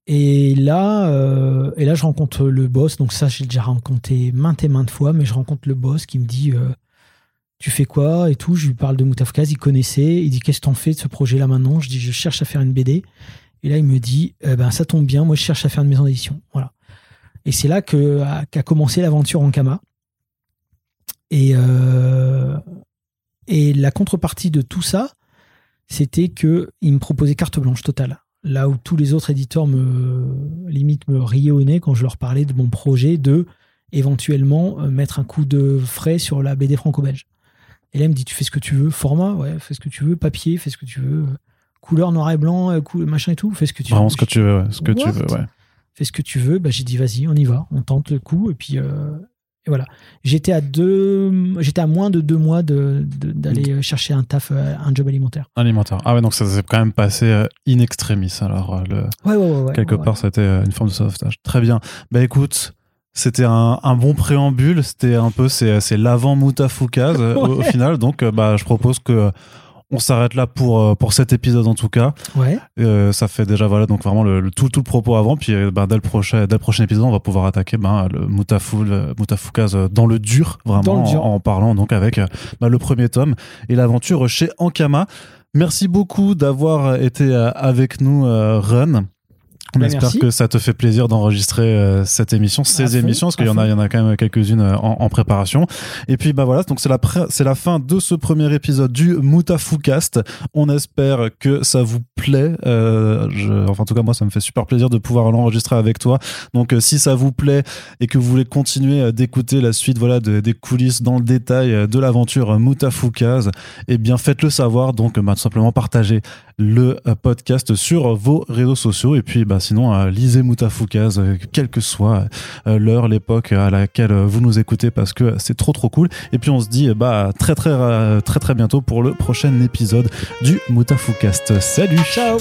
Et là, euh, et là, je rencontre le boss. Donc ça, j'ai déjà rencontré maintes et maintes fois, mais je rencontre le boss qui me dit euh, Tu fais quoi et tout. Je lui parle de Moutafkaz, il connaissait. Il dit Qu'est-ce que t'en fais de ce projet-là maintenant? Je dis Je cherche à faire une BD. Et là, il me dit Eh ben, Ça tombe bien, moi, je cherche à faire une maison d'édition. Voilà. Et c'est là que qu'a commencé l'aventure Ankama. Et, euh, et la contrepartie de tout ça, c'était que il me proposait carte blanche totale. Là où tous les autres éditeurs me limite me riaient au nez quand je leur parlais de mon projet de éventuellement euh, mettre un coup de frais sur la BD franco-belge. Et là, il me dit tu fais ce que tu veux, format, ouais, fais ce que tu veux, papier, fais ce que tu veux, couleur noir et blanc, euh, cou- machin et tout, fais ce que tu Vraiment veux. ce que tu veux, ouais. Ce que tu veux, ouais. fais ce que tu veux. Bah, j'ai dit, vas-y, on y va, on tente le coup. Et puis, euh, et voilà. J'étais à deux, j'étais à moins de deux mois de, de- d'aller chercher un taf, euh, un job alimentaire. Alimentaire. Ah ouais, donc ça s'est quand même passé euh, in extremis. Alors, euh, le... Ouais, ouais, ouais. quelque part, c'était une forme de sauvetage. Très bien. Bah écoute, c'était un, un bon préambule. C'était un peu, c'est, l'avant Moutafoukaz au, au <laughs> final. Donc, bah, je propose que on s'arrête là pour, euh, pour cet épisode en tout cas. Ouais. Euh, ça fait déjà voilà donc vraiment le, le- tout, tout le propos avant. Puis euh, bah, dès, le prochain, dès le prochain épisode, on va pouvoir attaquer ben, le Moutafou, le Moutafoukaz dans le dur, vraiment Dans le dur. En, en parlant donc avec bah, le premier tome et l'aventure chez Ankama. Merci beaucoup d'avoir été avec nous, Run. On Bah, espère merci. que ça te fait plaisir d'enregistrer euh, cette émission, ces fond, émissions, parce qu'il y en a, il y en a quand même quelques-unes euh, en, en préparation. Et puis bah voilà, donc c'est la c'est la fin de ce premier épisode du Moutafoukast. On espère que ça vous plaît. Euh, je- enfin en tout cas moi ça me fait super plaisir de pouvoir l'enregistrer avec toi. Donc euh, si ça vous plaît et que vous voulez continuer d'écouter la suite voilà de- des coulisses dans le détail de l'aventure Moutafoukaz, eh bien faites-le savoir. Donc bah, tout simplement partagez le podcast sur vos réseaux sociaux et puis bah sinon euh, lisez Moutafoukaz euh, quelle que soit euh, l'heure l'époque à laquelle vous nous écoutez parce que c'est trop trop cool et puis on se dit bah très très très très bientôt pour le prochain épisode du Moutafoukast salut Ciao.